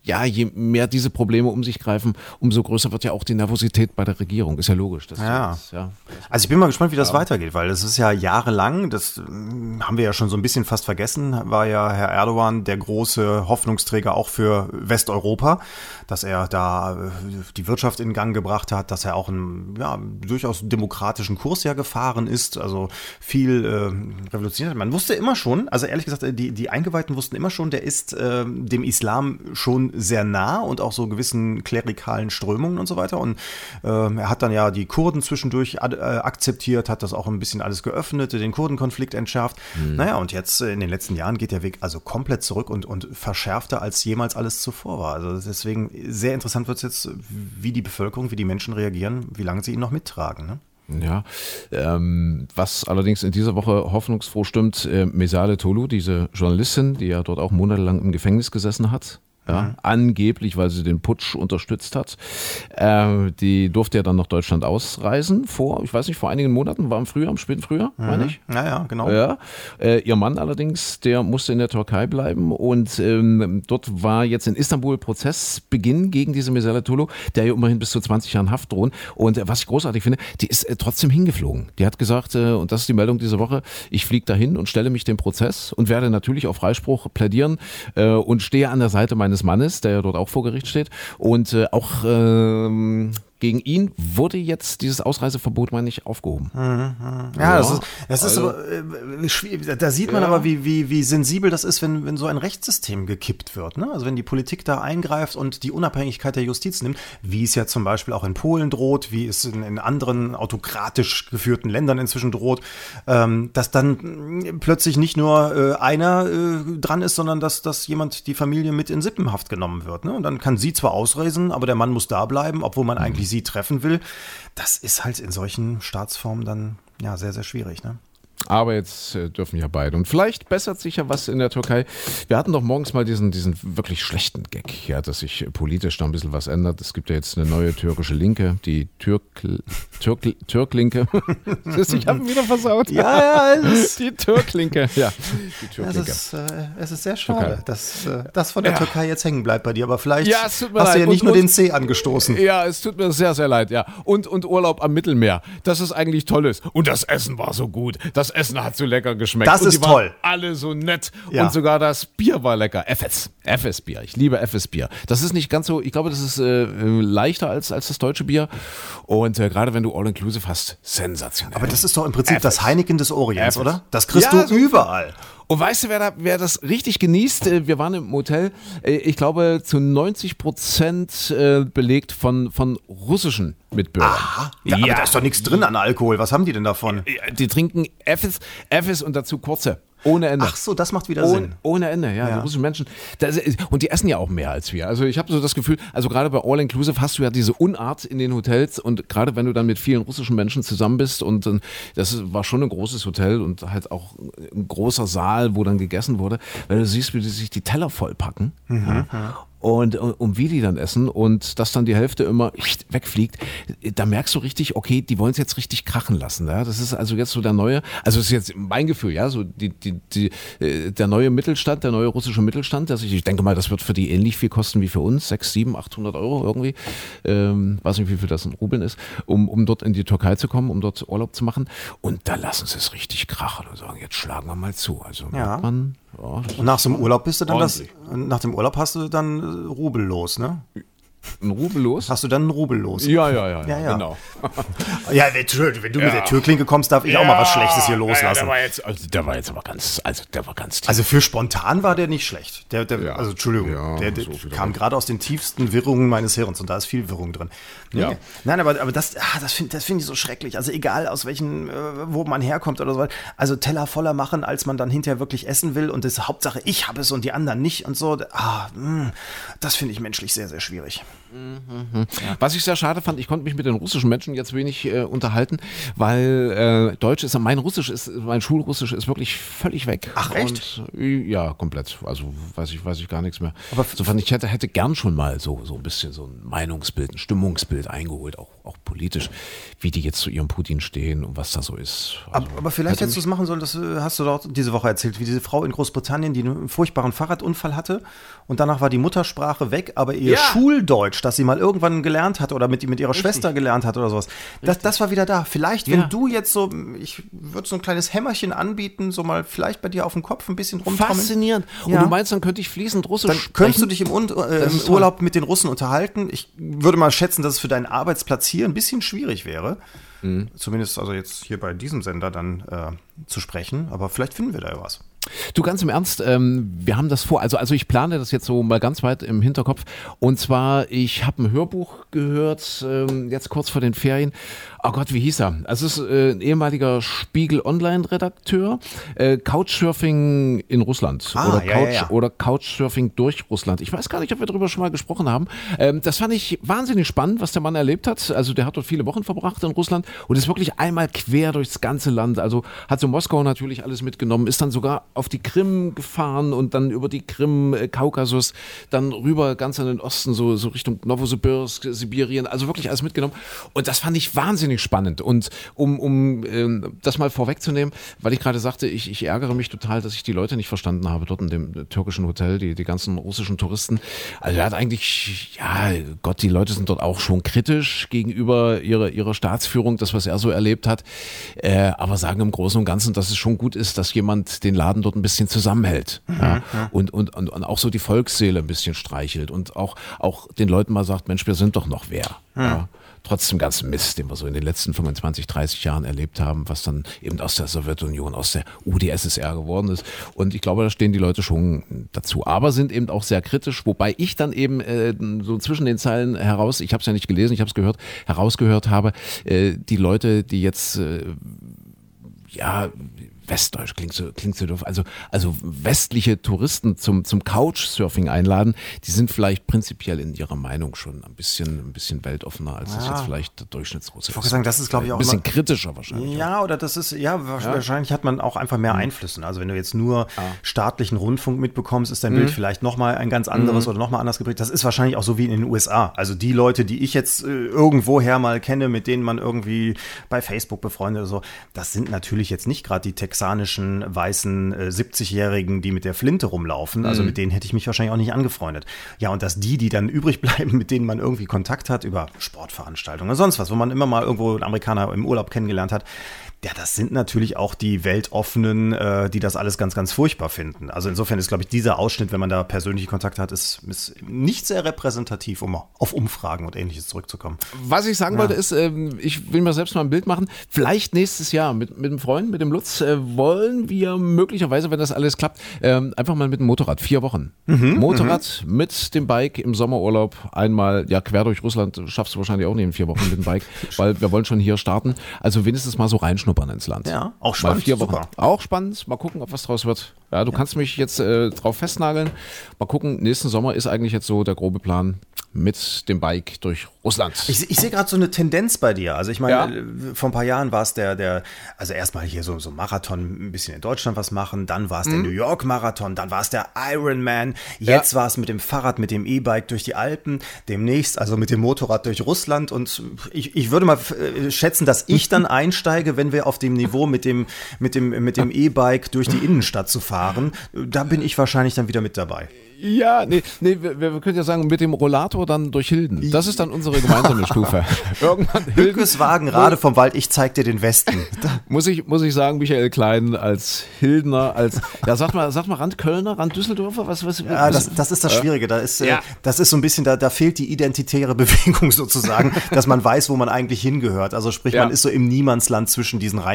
ja, je mehr diese Probleme um sich greifen, umso größer wird ja auch die Nervosität bei der Regierung. Ist ja logisch. ja. Jetzt, ja. Also ich bin mal gespannt, wie das weitergeht, weil das ist ja jahrelang, das hm, haben wir ja schon so ein bisschen fast vergessen, war ja Herr Erdogan der große Hoffnungsträger auch für Westeuropa, dass er da äh, die Wirtschaft in Gang gebracht hat, dass er auch einen ja, durchaus demokratischen Kurs ja gefahren ist, also viel äh, revolutioniert hat. Man wusste immer schon, also ehrlich gesagt, die, die Eingeweihten wussten immer schon, der ist äh, dem Islam schon sehr nah und auch so gewissen klerikalen Strömungen und so weiter. Und äh, er hat dann ja die Kurden zwischendurch äh, akzeptiert, hat das auch ein bisschen alles geöffnet, den Kurdenkonflikt entschärft. Mhm. Naja, und jetzt äh, in den letzten Jahren geht der Weg also komplett zurück und, und verschärfter als jemals alles zuvor war. Also deswegen sehr interessant wird es jetzt, wie die Bevölkerung, wie die Menschen reagieren, wie lange sie ihn noch mittragen. Ne? Ja, ähm, was allerdings in dieser Woche hoffnungsfroh stimmt, äh, Mesale Tolu, diese Journalistin, die ja dort auch monatelang im Gefängnis gesessen hat, ja, mhm. angeblich, weil sie den Putsch unterstützt hat. Äh, die durfte ja dann nach Deutschland ausreisen vor, ich weiß nicht, vor einigen Monaten, war im Frühjahr, im späten Frühjahr, mhm. meine ich. Ja, ja, genau. Ja. Äh, ihr Mann allerdings, der musste in der Türkei bleiben und ähm, dort war jetzt in Istanbul Prozessbeginn gegen diese Mesele Tulu, der ja immerhin bis zu 20 Jahren Haft drohen. Und äh, was ich großartig finde, die ist äh, trotzdem hingeflogen. Die hat gesagt, äh, und das ist die Meldung dieser Woche, ich fliege dahin und stelle mich dem Prozess und werde natürlich auf Freispruch plädieren äh, und stehe an der Seite meines seines Mannes, der ja dort auch vor Gericht steht. Und äh, auch ähm, gegen ihn wurde jetzt dieses Ausreiseverbot, meine ich, aufgehoben. Mhm, mhm. Ja, ja, das ist, das ist also, aber äh, schwierig. Da sieht man ja. aber, wie, wie, wie sensibel das ist, wenn, wenn so ein Rechtssystem gekippt wird. Ne? Also wenn die Politik da eingreift und die Unabhängigkeit der Justiz nimmt, wie es ja zum Beispiel auch in Polen droht, wie es in, in anderen autokratisch geführten Ländern inzwischen droht, ähm, dass dann plötzlich nicht nur äh, einer äh, dran ist, sondern dass, dass jemand die Familie mit in Sippenhaft genommen wird. Ne? Und dann kann sie zwar ausreisen, aber der Mann muss da bleiben, obwohl man eigentlich sie treffen will. Das ist halt in solchen Staatsformen dann ja sehr, sehr schwierig. Ne? Aber jetzt äh, dürfen ja beide. Und vielleicht bessert sich ja was in der Türkei. Wir hatten doch morgens mal diesen, diesen wirklich schlechten Gag, ja, dass sich politisch da ein bisschen was ändert. Es gibt ja jetzt eine neue türkische Linke, die Türk, Türk, Türklinke. ich habe wieder versaut. Ja, ja, die Türklinke. Ja, die Türklinke. Es ist, äh, es ist sehr schade, dass äh, das von der ja. Türkei jetzt hängen bleibt bei dir. Aber vielleicht ja, hast leid. du ja nicht und, nur den C angestoßen. Ja, es tut mir sehr, sehr leid. Ja. Und, und Urlaub am Mittelmeer, das ist eigentlich tolles. Und das Essen war so gut. Das Essen hat so lecker geschmeckt. Das und ist toll. Alle so nett. Ja. Und sogar das Bier war lecker. FS. FS Bier. Ich liebe FS Bier. Das ist nicht ganz so, ich glaube, das ist äh, leichter als, als das deutsche Bier. Und äh, gerade wenn du All-Inclusive hast, sensationell. Aber das ist doch im Prinzip FS. das Heineken des Orients, FS. oder? Das kriegst Ja, du so- überall. Und weißt du, wer, da, wer das richtig genießt? Äh, Wir waren im Hotel, äh, ich glaube, zu 90 Prozent äh, belegt von, von russischen Mitbürgern. Ja, aber da ist doch nichts drin an Alkohol. Was haben die denn davon? Ja, Die trinken Effes, Effes und dazu kurze. Ohne Ende. Ach so, das macht wieder ohne, Sinn. ohne Ende, ja. Ja. Die russischen Menschen. Das, und die essen ja auch mehr als wir. Also ich habe so das Gefühl, also gerade bei All Inclusive hast du ja diese Unart in den Hotels und gerade wenn du dann mit vielen russischen Menschen zusammen bist und äh, das war schon ein großes Hotel und halt auch ein großer Saal, wo dann gegessen wurde, weil du siehst, wie die sich die Teller vollpacken. Mhm, ja. Und, und, wie die dann essen und dass dann die Hälfte immer wegfliegt, da merkst du richtig, okay, die wollen es jetzt richtig krachen lassen. Ja? Das ist also jetzt so der neue, also das ist jetzt mein Gefühl, ja, so die, die, die, äh, der neue Mittelstand, der neue russische Mittelstand, dass ich, ich denke mal, das wird für die ähnlich viel kosten wie für uns, 6, 7, 800 Euro irgendwie, ähm, weiß nicht, wie viel das in Rubeln ist, um, um dort in die Türkei zu kommen, um dort Urlaub zu machen. Und da lassen sie es richtig krachen und sagen, jetzt schlagen wir mal zu. Also Ja. merkt man, ja, das Und nach so einem Urlaub bist du dann das, Ordentlich. nach dem Urlaub hast du dann äh, Rubel los, ne? Ein Rubel los. Hast du dann einen Rubel los? Ja, ja, ja, ja, Ja, ja. genau. Ja, wenn, wenn du mit der Türklinke kommst, darf ich auch mal was Schlechtes hier Ja, loslassen. der war jetzt, also der war jetzt aber ganz, also der war ganz tief. Also für spontan war der nicht schlecht. Der, der, Ja. Also Entschuldigung, Ja, der, der so kam gerade aus den tiefsten Wirrungen meines Hirns und da ist viel Wirrung drin. Nee. Ja. Nein, aber, aber das, ah, das finde das find ich so schrecklich. Also egal aus welchen, äh, wo man herkommt oder so. Also Teller voller machen, als man dann hinterher wirklich essen will und das Hauptsache ich habe es und die anderen nicht und so. Ah, mh, das finde ich menschlich sehr, sehr schwierig. Was ich sehr schade fand, ich konnte mich mit den russischen Menschen jetzt wenig äh, unterhalten, weil äh, Deutsch ist, mein Russisch ist, mein Schulrussisch ist wirklich völlig weg. Ach, echt? Und, ja, komplett. Also weiß ich, weiß ich gar nichts mehr. Aber Insofern, ich hätte, hätte gern schon mal so, so ein bisschen so ein Meinungsbild, ein Stimmungsbild eingeholt, auch, auch politisch, wie die jetzt zu ihrem Putin stehen und was da so ist. Also, Aber, aber vielleicht hätte hättest du es machen sollen, das äh, hast du doch diese Woche erzählt, wie diese Frau in Großbritannien, die einen furchtbaren Fahrradunfall hatte und danach war die Muttersprache weg, aber ihr Ja. Schuldeutsch, das sie mal irgendwann gelernt hat oder mit, mit ihrer Schwester gelernt hat oder sowas, das, das war wieder da. Vielleicht, wenn Ja. du jetzt so, ich würde so ein kleines Hämmerchen anbieten, so mal vielleicht bei dir auf dem Kopf ein bisschen rumtrommeln. Faszinierend. Ja. Und du meinst, dann könnte ich fließend Russisch Dann sprechen? könntest du dich im, äh, im. Urlaub mit den Russen unterhalten. Ich würde mal schätzen, dass es für deinen Arbeitsplatz hier ein bisschen schwierig wäre. Mhm. Zumindest also jetzt hier bei diesem Sender dann äh, zu sprechen. Aber vielleicht finden wir da ja was. Du ganz im Ernst, ähm, wir haben das vor. Also, also ich plane das jetzt so mal ganz weit im Hinterkopf. Und zwar, ich habe ein Hörbuch gehört, ähm, jetzt kurz vor den Ferien. Oh Gott, wie hieß er? Also es ist äh, ein ehemaliger Spiegel Online-Redakteur. Äh, Couchsurfing in Russland. Ah, oder, ja, Couch, ja, ja. oder Couchsurfing durch Russland. Ich weiß gar nicht, ob wir darüber schon mal gesprochen haben. Ähm, das fand ich wahnsinnig spannend, was der Mann erlebt hat. Also der hat dort viele Wochen verbracht in Russland und ist wirklich einmal quer durchs ganze Land. Also hat so Moskau natürlich alles mitgenommen, ist dann sogar auf die Krim gefahren und dann über die Krim, äh, Kaukasus, dann rüber ganz an den Osten, so, so Richtung Novosibirsk, Sibirien, also wirklich alles mitgenommen. Und das fand ich wahnsinnig spannend. Und um, um ähm, das mal vorwegzunehmen, weil ich gerade sagte, ich, ich ärgere mich total, dass ich die Leute nicht verstanden habe dort in dem türkischen Hotel, die, die ganzen russischen Touristen. Also er hat eigentlich, ja, Gott, die Leute sind dort auch schon kritisch gegenüber ihrer, ihrer Staatsführung, das, was er so erlebt hat. Äh, aber sagen im Großen und Ganzen, dass es schon gut ist, dass jemand den Laden dort ein bisschen zusammenhält. ja, Und, und, und, und auch so die Volksseele ein bisschen streichelt und auch, auch den Leuten mal sagt, Mensch, wir sind doch noch wer. Ja. Trotz dem ganzen Mist, den wir so in den letzten 25, 30 Jahren erlebt haben, was dann eben aus der Sowjetunion, aus der UdSSR geworden ist. Und ich glaube, da stehen die Leute schon dazu, aber sind eben auch sehr kritisch, wobei ich dann eben äh, so zwischen den Zeilen heraus, ich habe es ja nicht gelesen, ich habe es gehört, herausgehört habe, äh, die Leute, die jetzt äh, ja, Westdeutsch klingt so, klingt so doof. Also, also westliche Touristen zum, zum Couchsurfing einladen, die sind vielleicht prinzipiell in ihrer Meinung schon ein bisschen, ein bisschen weltoffener, als das Ja. jetzt vielleicht der Durchschnittsrusse Ich wollte sagen, das ist, glaube ich, auch Ein bisschen immer- kritischer wahrscheinlich. Ja, oder das ist, ja, wa- wahrscheinlich hat man auch einfach mehr Einflüsse. Also wenn du jetzt nur staatlichen Rundfunk mitbekommst, ist dein Bild vielleicht nochmal ein ganz anderes oder nochmal anders geprägt. Das ist wahrscheinlich auch so wie in den USA. Also die Leute, die ich jetzt äh, irgendwoher mal kenne, mit denen man irgendwie bei Facebook befreundet oder so, das sind natürlich jetzt nicht gerade die texanischen weißen äh, 70-Jährigen, die mit der Flinte rumlaufen. Also mit denen hätte ich mich wahrscheinlich auch nicht angefreundet. Ja, und dass die, die dann übrig bleiben, mit denen man irgendwie Kontakt hat über Sportveranstaltungen oder sonst was, wo man immer mal irgendwo einen Amerikaner im Urlaub kennengelernt hat, ja, das sind natürlich auch die Weltoffenen, äh, die das alles ganz, ganz furchtbar finden. Also insofern ist, glaube ich, dieser Ausschnitt, wenn man da persönliche Kontakte hat, ist, ist nicht sehr repräsentativ, um auf Umfragen und ähnliches zurückzukommen. Was ich sagen wollte ist, ähm, ich will mir selbst mal ein Bild machen. Vielleicht nächstes Jahr mit, mit einem Freund, mit dem Lutz, äh, wollen wir möglicherweise, wenn das alles klappt, ähm, einfach mal mit dem Motorrad, vier Wochen. Motorrad mit dem Bike im Sommerurlaub einmal, ja, quer durch Russland schaffst du wahrscheinlich auch nicht in vier Wochen mit dem Bike, weil wir wollen schon hier starten. Also wenigstens mal so reinschnuppern ins Land. Ja, auch Mal spannend, vier Wochen. super. Auch spannend. Mal gucken, ob was draus wird. Ja, du kannst mich jetzt äh, drauf festnageln. Mal gucken, nächsten Sommer ist eigentlich jetzt so der grobe Plan mit dem Bike durch Russland. Ich, ich sehe gerade so eine Tendenz bei dir. Also ich meine, Ja. äh, vor ein paar Jahren war es der, der, also erstmal hier so, so Marathon, ein bisschen in Deutschland was machen, dann war es Mhm. der New York Marathon, dann war es der Ironman, jetzt war es mit dem Fahrrad, mit dem E-Bike durch die Alpen, demnächst also mit dem Motorrad durch Russland und ich, ich würde mal äh, schätzen, dass ich dann einsteige, wenn wir auf dem Niveau mit dem, mit dem, mit dem E-Bike durch die Innenstadt zu fahren. Da bin ich wahrscheinlich dann wieder mit dabei. Ja, nee, nee wir, wir können ja sagen, mit dem Rollator dann durch Hilden. Das ist dann unsere gemeinsame Stufe. Irgendwann Hilden. Hülkes Wagen, Rade vom Wald, ich zeig dir den Westen. Muss ich, muss ich sagen, Michael Klein als Hildner, als, ja, sag mal, sag mal Randkölner, Randdüsseldorfer, was, was, Ja, was das, das ist das Schwierige. Da ist, äh, Ja. das ist so ein bisschen, da, da fehlt die identitäre Bewegung sozusagen, dass man weiß, wo man eigentlich hingehört. Also sprich, Ja. man ist so im Niemandsland zwischen diesen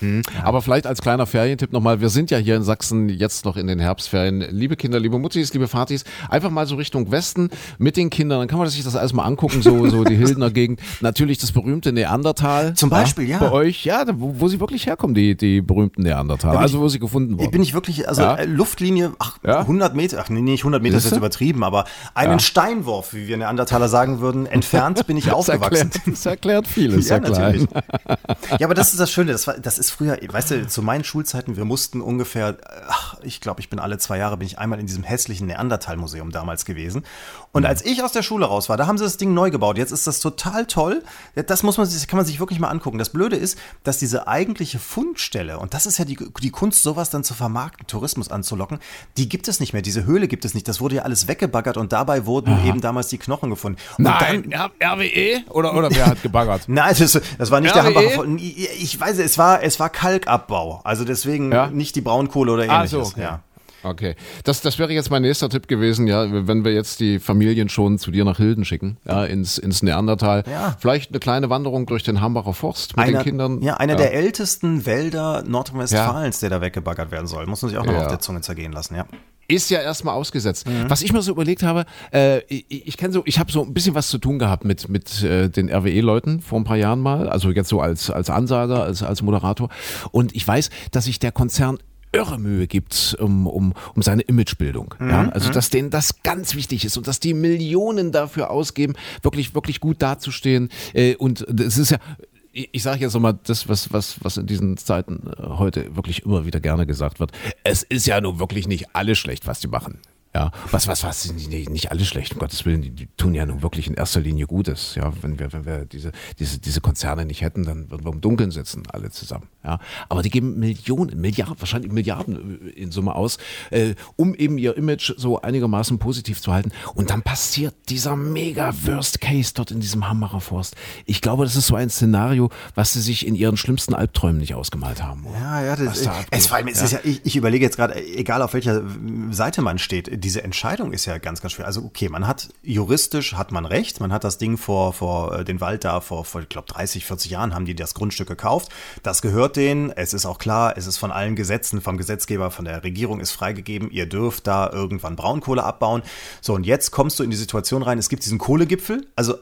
Rheinmetropolen. Aber vielleicht als kleiner Ferientipp nochmal, wir sind ja hier in Sachsen jetzt noch in den Herbstferien. Liebe Kinder, liebe Muttis, liebe Vatis, einfach mal so Richtung Westen mit den Kindern, dann kann man sich das alles mal angucken, so, so die Hildener Gegend. Natürlich das berühmte Neandertal. Zum Beispiel, ja. Bei euch, ja, wo, wo sie wirklich herkommen, die, die berühmten Neandertaler. Also wo sie gefunden wurden. Bin ich wirklich, also Ja. äh, Luftlinie, ach, Ja. 100 Meter, ach nee, nicht 100 Meter ist Siehste? jetzt übertrieben, aber einen Steinwurf, wie wir Neandertaler sagen würden, entfernt bin ich das aufgewachsen. erklärt, das erklärt vieles, ja, klein. Ja, aber das ist das Schöne. Das, war, das ist früher, weißt du, zu meinen Schulzeiten, wir mussten ungefähr, ach, ich glaube, ich bin alle zwei Jahre, bin ich einmal in diesem hässlichen Neandertal-Museum damals gewesen. Und als ich aus der Schule raus war, da haben sie das Ding neu gebaut. Jetzt ist das total toll. Das muss man sich, kann man sich wirklich mal angucken. Das Blöde ist, dass diese eigentliche Fundstelle, und das ist ja die, die Kunst, sowas dann zu vermarkten, Tourismus anzulocken, die gibt es nicht mehr. Diese Höhle gibt es nicht. Das wurde ja alles weggebaggert und dabei wurden eben damals die Knochen gefunden. Und Nein, R- RWE? Oder, oder wer hat gebaggert? Nein, das, das war nicht der RWE? Hambacher. Ich weiß, es war, es war Kalkabbau. Also deswegen Ja? nicht die Braunkohle oder Ah, ähnliches. so, okay. ja. Okay, das, das wäre jetzt mein nächster Tipp gewesen, ja, wenn wir jetzt die Familien schon zu dir nach Hilden schicken, ja, ins, ins Neandertal. Ja. Vielleicht eine kleine Wanderung durch den Hambacher Forst mit Einer, den Kindern. ja, einer der ältesten Wälder Nordrhein-Westfalens, der da weggebaggert werden soll. Muss man sich auch noch Ja. auf der Zunge zergehen lassen, ja. ist ja erstmal ausgesetzt. Mhm. Was ich mir so überlegt habe, äh, ich, ich kenne so, ich habe so ein bisschen was zu tun gehabt mit, mit äh, den RWE-Leuten vor ein paar Jahren mal, also jetzt so als, als Ansager, als, als Moderator. Und ich weiß, dass sich der Konzern irre Mühe gibt um, um, um seine Imagebildung. Ja? Also dass denen das ganz wichtig ist und dass die Millionen dafür ausgeben, wirklich, wirklich gut dazustehen. Äh, und es ist ja ich ich sage jetzt nochmal das, was, was, was in diesen Zeiten äh, heute wirklich immer wieder gerne gesagt wird. Es ist ja nun wirklich nicht alles schlecht, was die machen. Ja, was, was, was, nicht, nicht alles schlecht, um Gottes Willen, die, die tun ja nun wirklich in erster Linie Gutes. Ja, wenn wir, wenn wir diese, diese, diese Konzerne nicht hätten, dann würden wir im Dunkeln sitzen, alle zusammen. Ja, aber die geben Millionen, Milliarden, wahrscheinlich Milliarden äh, in Summe aus, äh, um eben ihr Image so einigermaßen positiv zu halten. Und dann passiert dieser mega Worst Case dort in diesem Hammerer Forst. Ich glaube, das ist so ein Szenario, was sie sich in ihren schlimmsten Albträumen nicht ausgemalt haben. oder? Ja, ja, das, da es, vor allem, es ist ja, ich, ich überlege jetzt gerade, egal auf welcher Seite man steht, diese Entscheidung ist ja ganz, ganz schwer. Also okay, man hat juristisch hat man recht, man hat das Ding vor, vor äh, den Wald da, vor, vor ich glaube 30, 40 Jahren haben die das Grundstück gekauft. Das gehört denen, es ist auch klar, es ist von allen Gesetzen, vom Gesetzgeber, von der Regierung ist freigegeben, ihr dürft da irgendwann Braunkohle abbauen. So, und jetzt kommst du in die Situation rein, es gibt diesen Kohlegipfel, also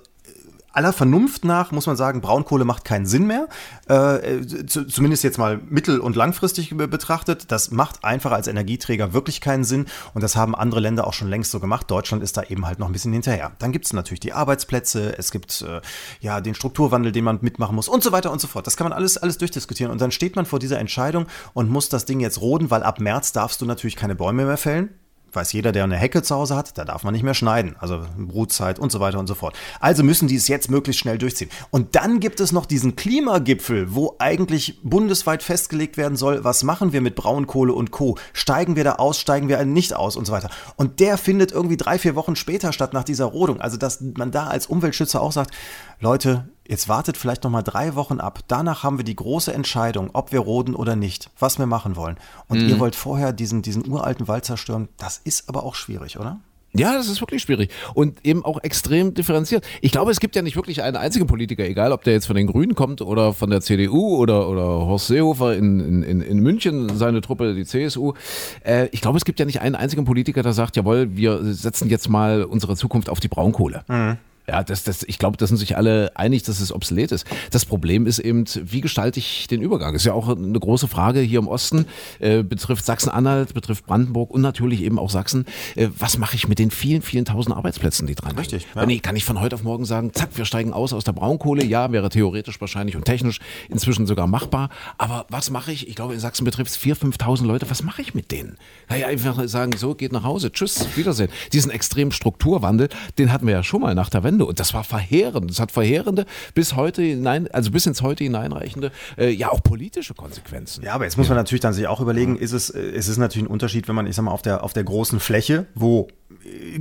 aller Vernunft nach muss man sagen, Braunkohle macht keinen Sinn mehr. Äh, zu, zumindest jetzt mal mittel- und langfristig be- betrachtet. Das macht einfach als Energieträger wirklich keinen Sinn. Und das haben andere Länder auch schon längst so gemacht. Deutschland ist da eben halt noch ein bisschen hinterher. Dann gibt es natürlich die Arbeitsplätze, es gibt äh, ja den Strukturwandel, den man mitmachen muss und so weiter und so fort. Das kann man alles, alles durchdiskutieren. Und dann steht man vor dieser Entscheidung und muss das Ding jetzt roden, weil ab März darfst du natürlich keine Bäume mehr fällen. Weiß jeder, der eine Hecke zu Hause hat, da darf man nicht mehr schneiden. Also Brutzeit und so weiter und so fort. Also müssen die es jetzt möglichst schnell durchziehen. Und dann gibt es noch diesen Klimagipfel, wo eigentlich bundesweit festgelegt werden soll, was machen wir mit Braunkohle und Co. Steigen wir da aus, steigen wir nicht aus und so weiter. Und der findet irgendwie drei, vier Wochen später statt nach dieser Rodung. Also dass man da als Umweltschützer auch sagt, Leute, jetzt wartet vielleicht noch mal drei Wochen ab. Danach haben wir die große Entscheidung, ob wir roden oder nicht, was wir machen wollen. Und mhm. ihr wollt vorher diesen, diesen uralten Wald zerstören. Das ist aber auch schwierig, oder? Ja, das ist wirklich schwierig und eben auch extrem differenziert. Ich glaube, es gibt ja nicht wirklich einen einzigen Politiker, egal ob der jetzt von den Grünen kommt oder von der CDU oder, oder Horst Seehofer in, in, in München, seine Truppe, die CSU. Äh, ich glaube, es gibt ja nicht einen einzigen Politiker, der sagt, jawohl, wir setzen jetzt mal unsere Zukunft auf die Braunkohle. Mhm. Ja, das, das, ich glaube, da sind sich alle einig, dass es obsolet ist. Das Problem ist eben, wie gestalte ich den Übergang? Ist ja auch eine große Frage hier im Osten, äh, betrifft Sachsen-Anhalt, betrifft Brandenburg und natürlich eben auch Sachsen. Äh, was mache ich mit den vielen, vielen tausend Arbeitsplätzen, die dran Richtig. Ja. Ich, kann ich von heute auf morgen sagen, zack, wir steigen aus aus der Braunkohle? Ja, wäre theoretisch wahrscheinlich und technisch inzwischen sogar machbar. Aber was mache ich? Ich glaube, in Sachsen betrifft es 4.000, 5.000 Leute. Was mache ich mit denen? Ja, einfach sagen, so, geht nach Hause, tschüss, Wiedersehen. Diesen extremen Strukturwandel, den hatten wir ja schon mal nach der Wende Ende. Und das war verheerend. Das hat verheerende bis heute hinein, also bis ins heute hineinreichende, äh, ja auch politische Konsequenzen. Ja, aber jetzt muss man natürlich dann sich auch überlegen, ist es, äh, ist es natürlich ein Unterschied, wenn man, ich sag mal, auf der, auf der großen Fläche, wo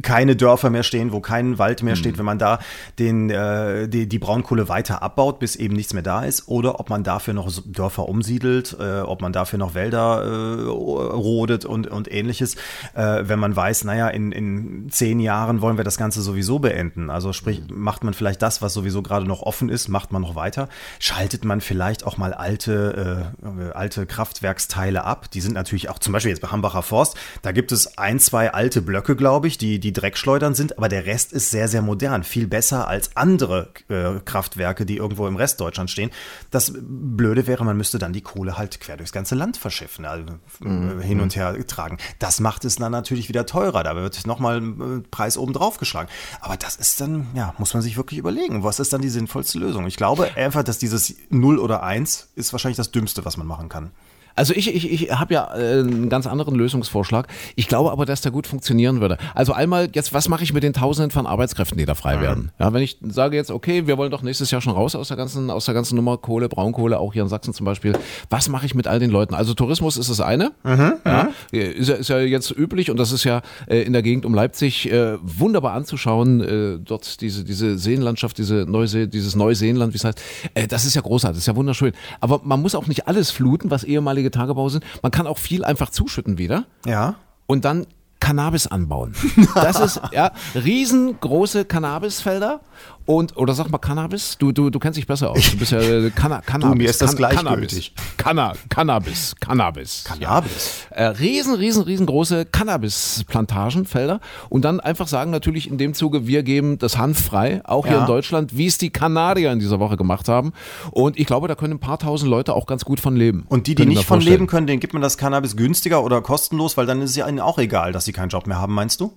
keine Dörfer mehr stehen, wo kein Wald mehr steht, mhm. wenn man da den, äh, die, die Braunkohle weiter abbaut, bis eben nichts mehr da ist, oder ob man dafür noch Dörfer umsiedelt, äh, ob man dafür noch Wälder äh, rodet und, und ähnliches, äh, wenn man weiß, naja, in, in zehn Jahren wollen wir das Ganze sowieso beenden. Also sprich, mhm. macht man vielleicht das, was sowieso gerade noch offen ist, macht man noch weiter, schaltet man vielleicht auch mal alte, äh, alte Kraftwerksteile ab. Die sind natürlich auch zum Beispiel jetzt bei Hambacher Forst, da gibt es ein, zwei alte Blöcke, glaube ich, die, die Dreckschleudern sind, aber der Rest ist sehr, sehr modern, viel besser als andere äh, Kraftwerke, die irgendwo im Rest Deutschland stehen. Das Blöde wäre, man müsste dann die Kohle halt quer durchs ganze Land verschiffen, also mhm. hin und her tragen. Das macht es dann natürlich wieder teurer, da wird nochmal ein äh, Preis oben drauf geschlagen. Aber das ist dann, ja, muss man sich wirklich überlegen, was ist dann die sinnvollste Lösung? Ich glaube einfach, dass dieses 0 oder 1 ist wahrscheinlich das Dümmste, was man machen kann. Also ich, ich, ich habe ja äh, einen ganz anderen Lösungsvorschlag. Ich glaube aber, dass der gut funktionieren würde. Also einmal jetzt, was mache ich mit den Tausenden von Arbeitskräften, die da frei mhm. werden? Ja, wenn ich sage jetzt, okay, wir wollen doch nächstes Jahr schon raus aus der ganzen, aus der ganzen Nummer Kohle, Braunkohle, auch hier in Sachsen zum Beispiel. Was mache ich mit all den Leuten? Also Tourismus ist das eine. Mhm, ja, mhm. ist, ja, ist ja jetzt üblich und das ist ja äh, in der Gegend um Leipzig äh, wunderbar anzuschauen. Äh, dort diese, diese Seenlandschaft, diese Neusee, dieses Neuseenland, wie es heißt. Äh, das ist ja großartig, das ist ja wunderschön. Aber man muss auch nicht alles fluten, was ehemalige einmalige Tagebau sind. Man kann auch viel einfach zuschütten wieder. Ja. Und dann Cannabis anbauen. Das ist ja riesengroße Cannabisfelder und, oder sag mal Cannabis? Du, du, du kennst dich besser aus. Du bist ja äh, Canna, Cannabis. Du, mir ist das gleichgültig. Canna, Cannabis, Cannabis. Cannabis. Ja. Äh, riesen, riesen, riesengroße Cannabis-Plantagenfelder. Und dann einfach sagen natürlich in dem Zuge, wir geben das Hanf frei, auch hier ja. in Deutschland, wie es die Kanadier in dieser Woche gemacht haben. Und ich glaube, da können ein paar tausend Leute auch ganz gut von leben. Und die, die nicht von leben können, denen gibt man das Cannabis günstiger oder kostenlos, weil dann ist es ja ihnen auch egal, dass sie keinen Job mehr haben, meinst du?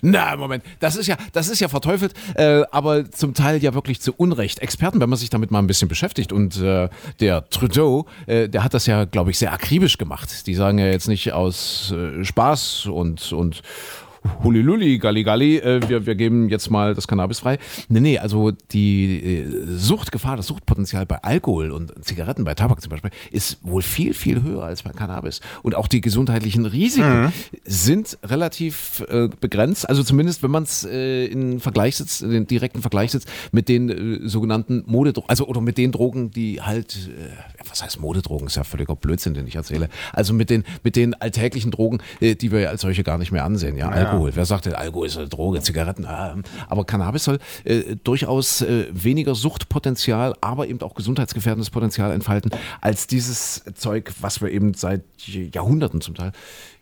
Na, Moment, das ist ja, das ist ja verteufelt, äh, aber zum Teil ja wirklich zu Unrecht. Experten, wenn man sich damit mal ein bisschen beschäftigt und äh, der Trudeau, äh, der hat das ja, glaube ich, sehr akribisch gemacht. Die sagen ja jetzt nicht aus äh, Spaß und, und Huliluli, Galligalli, äh, wir, wir geben jetzt mal das Cannabis frei. Nee, nee, also die äh, Suchtgefahr, das Suchtpotenzial bei Alkohol und Zigaretten, bei Tabak zum Beispiel, ist wohl viel, viel höher als bei Cannabis. Und auch die gesundheitlichen Risiken mhm. sind relativ äh, begrenzt, also zumindest wenn man es äh, in Vergleich setzt, in den direkten Vergleich setzt mit den äh, sogenannten Modedrogen, also oder mit den Drogen, die halt, äh, was heißt Modedrogen, ist ja völliger Blödsinn, den ich erzähle. Also mit den, mit den alltäglichen Drogen, äh, die wir als solche gar nicht mehr ansehen, ja. ja Alkohol. Wer sagt denn, Alkohol ist eine Droge, Zigaretten? Ähm, aber Cannabis soll äh, durchaus äh, weniger Suchtpotenzial, aber eben auch gesundheitsgefährdendes Potenzial entfalten als dieses Zeug, was wir eben seit Jahrhunderten zum Teil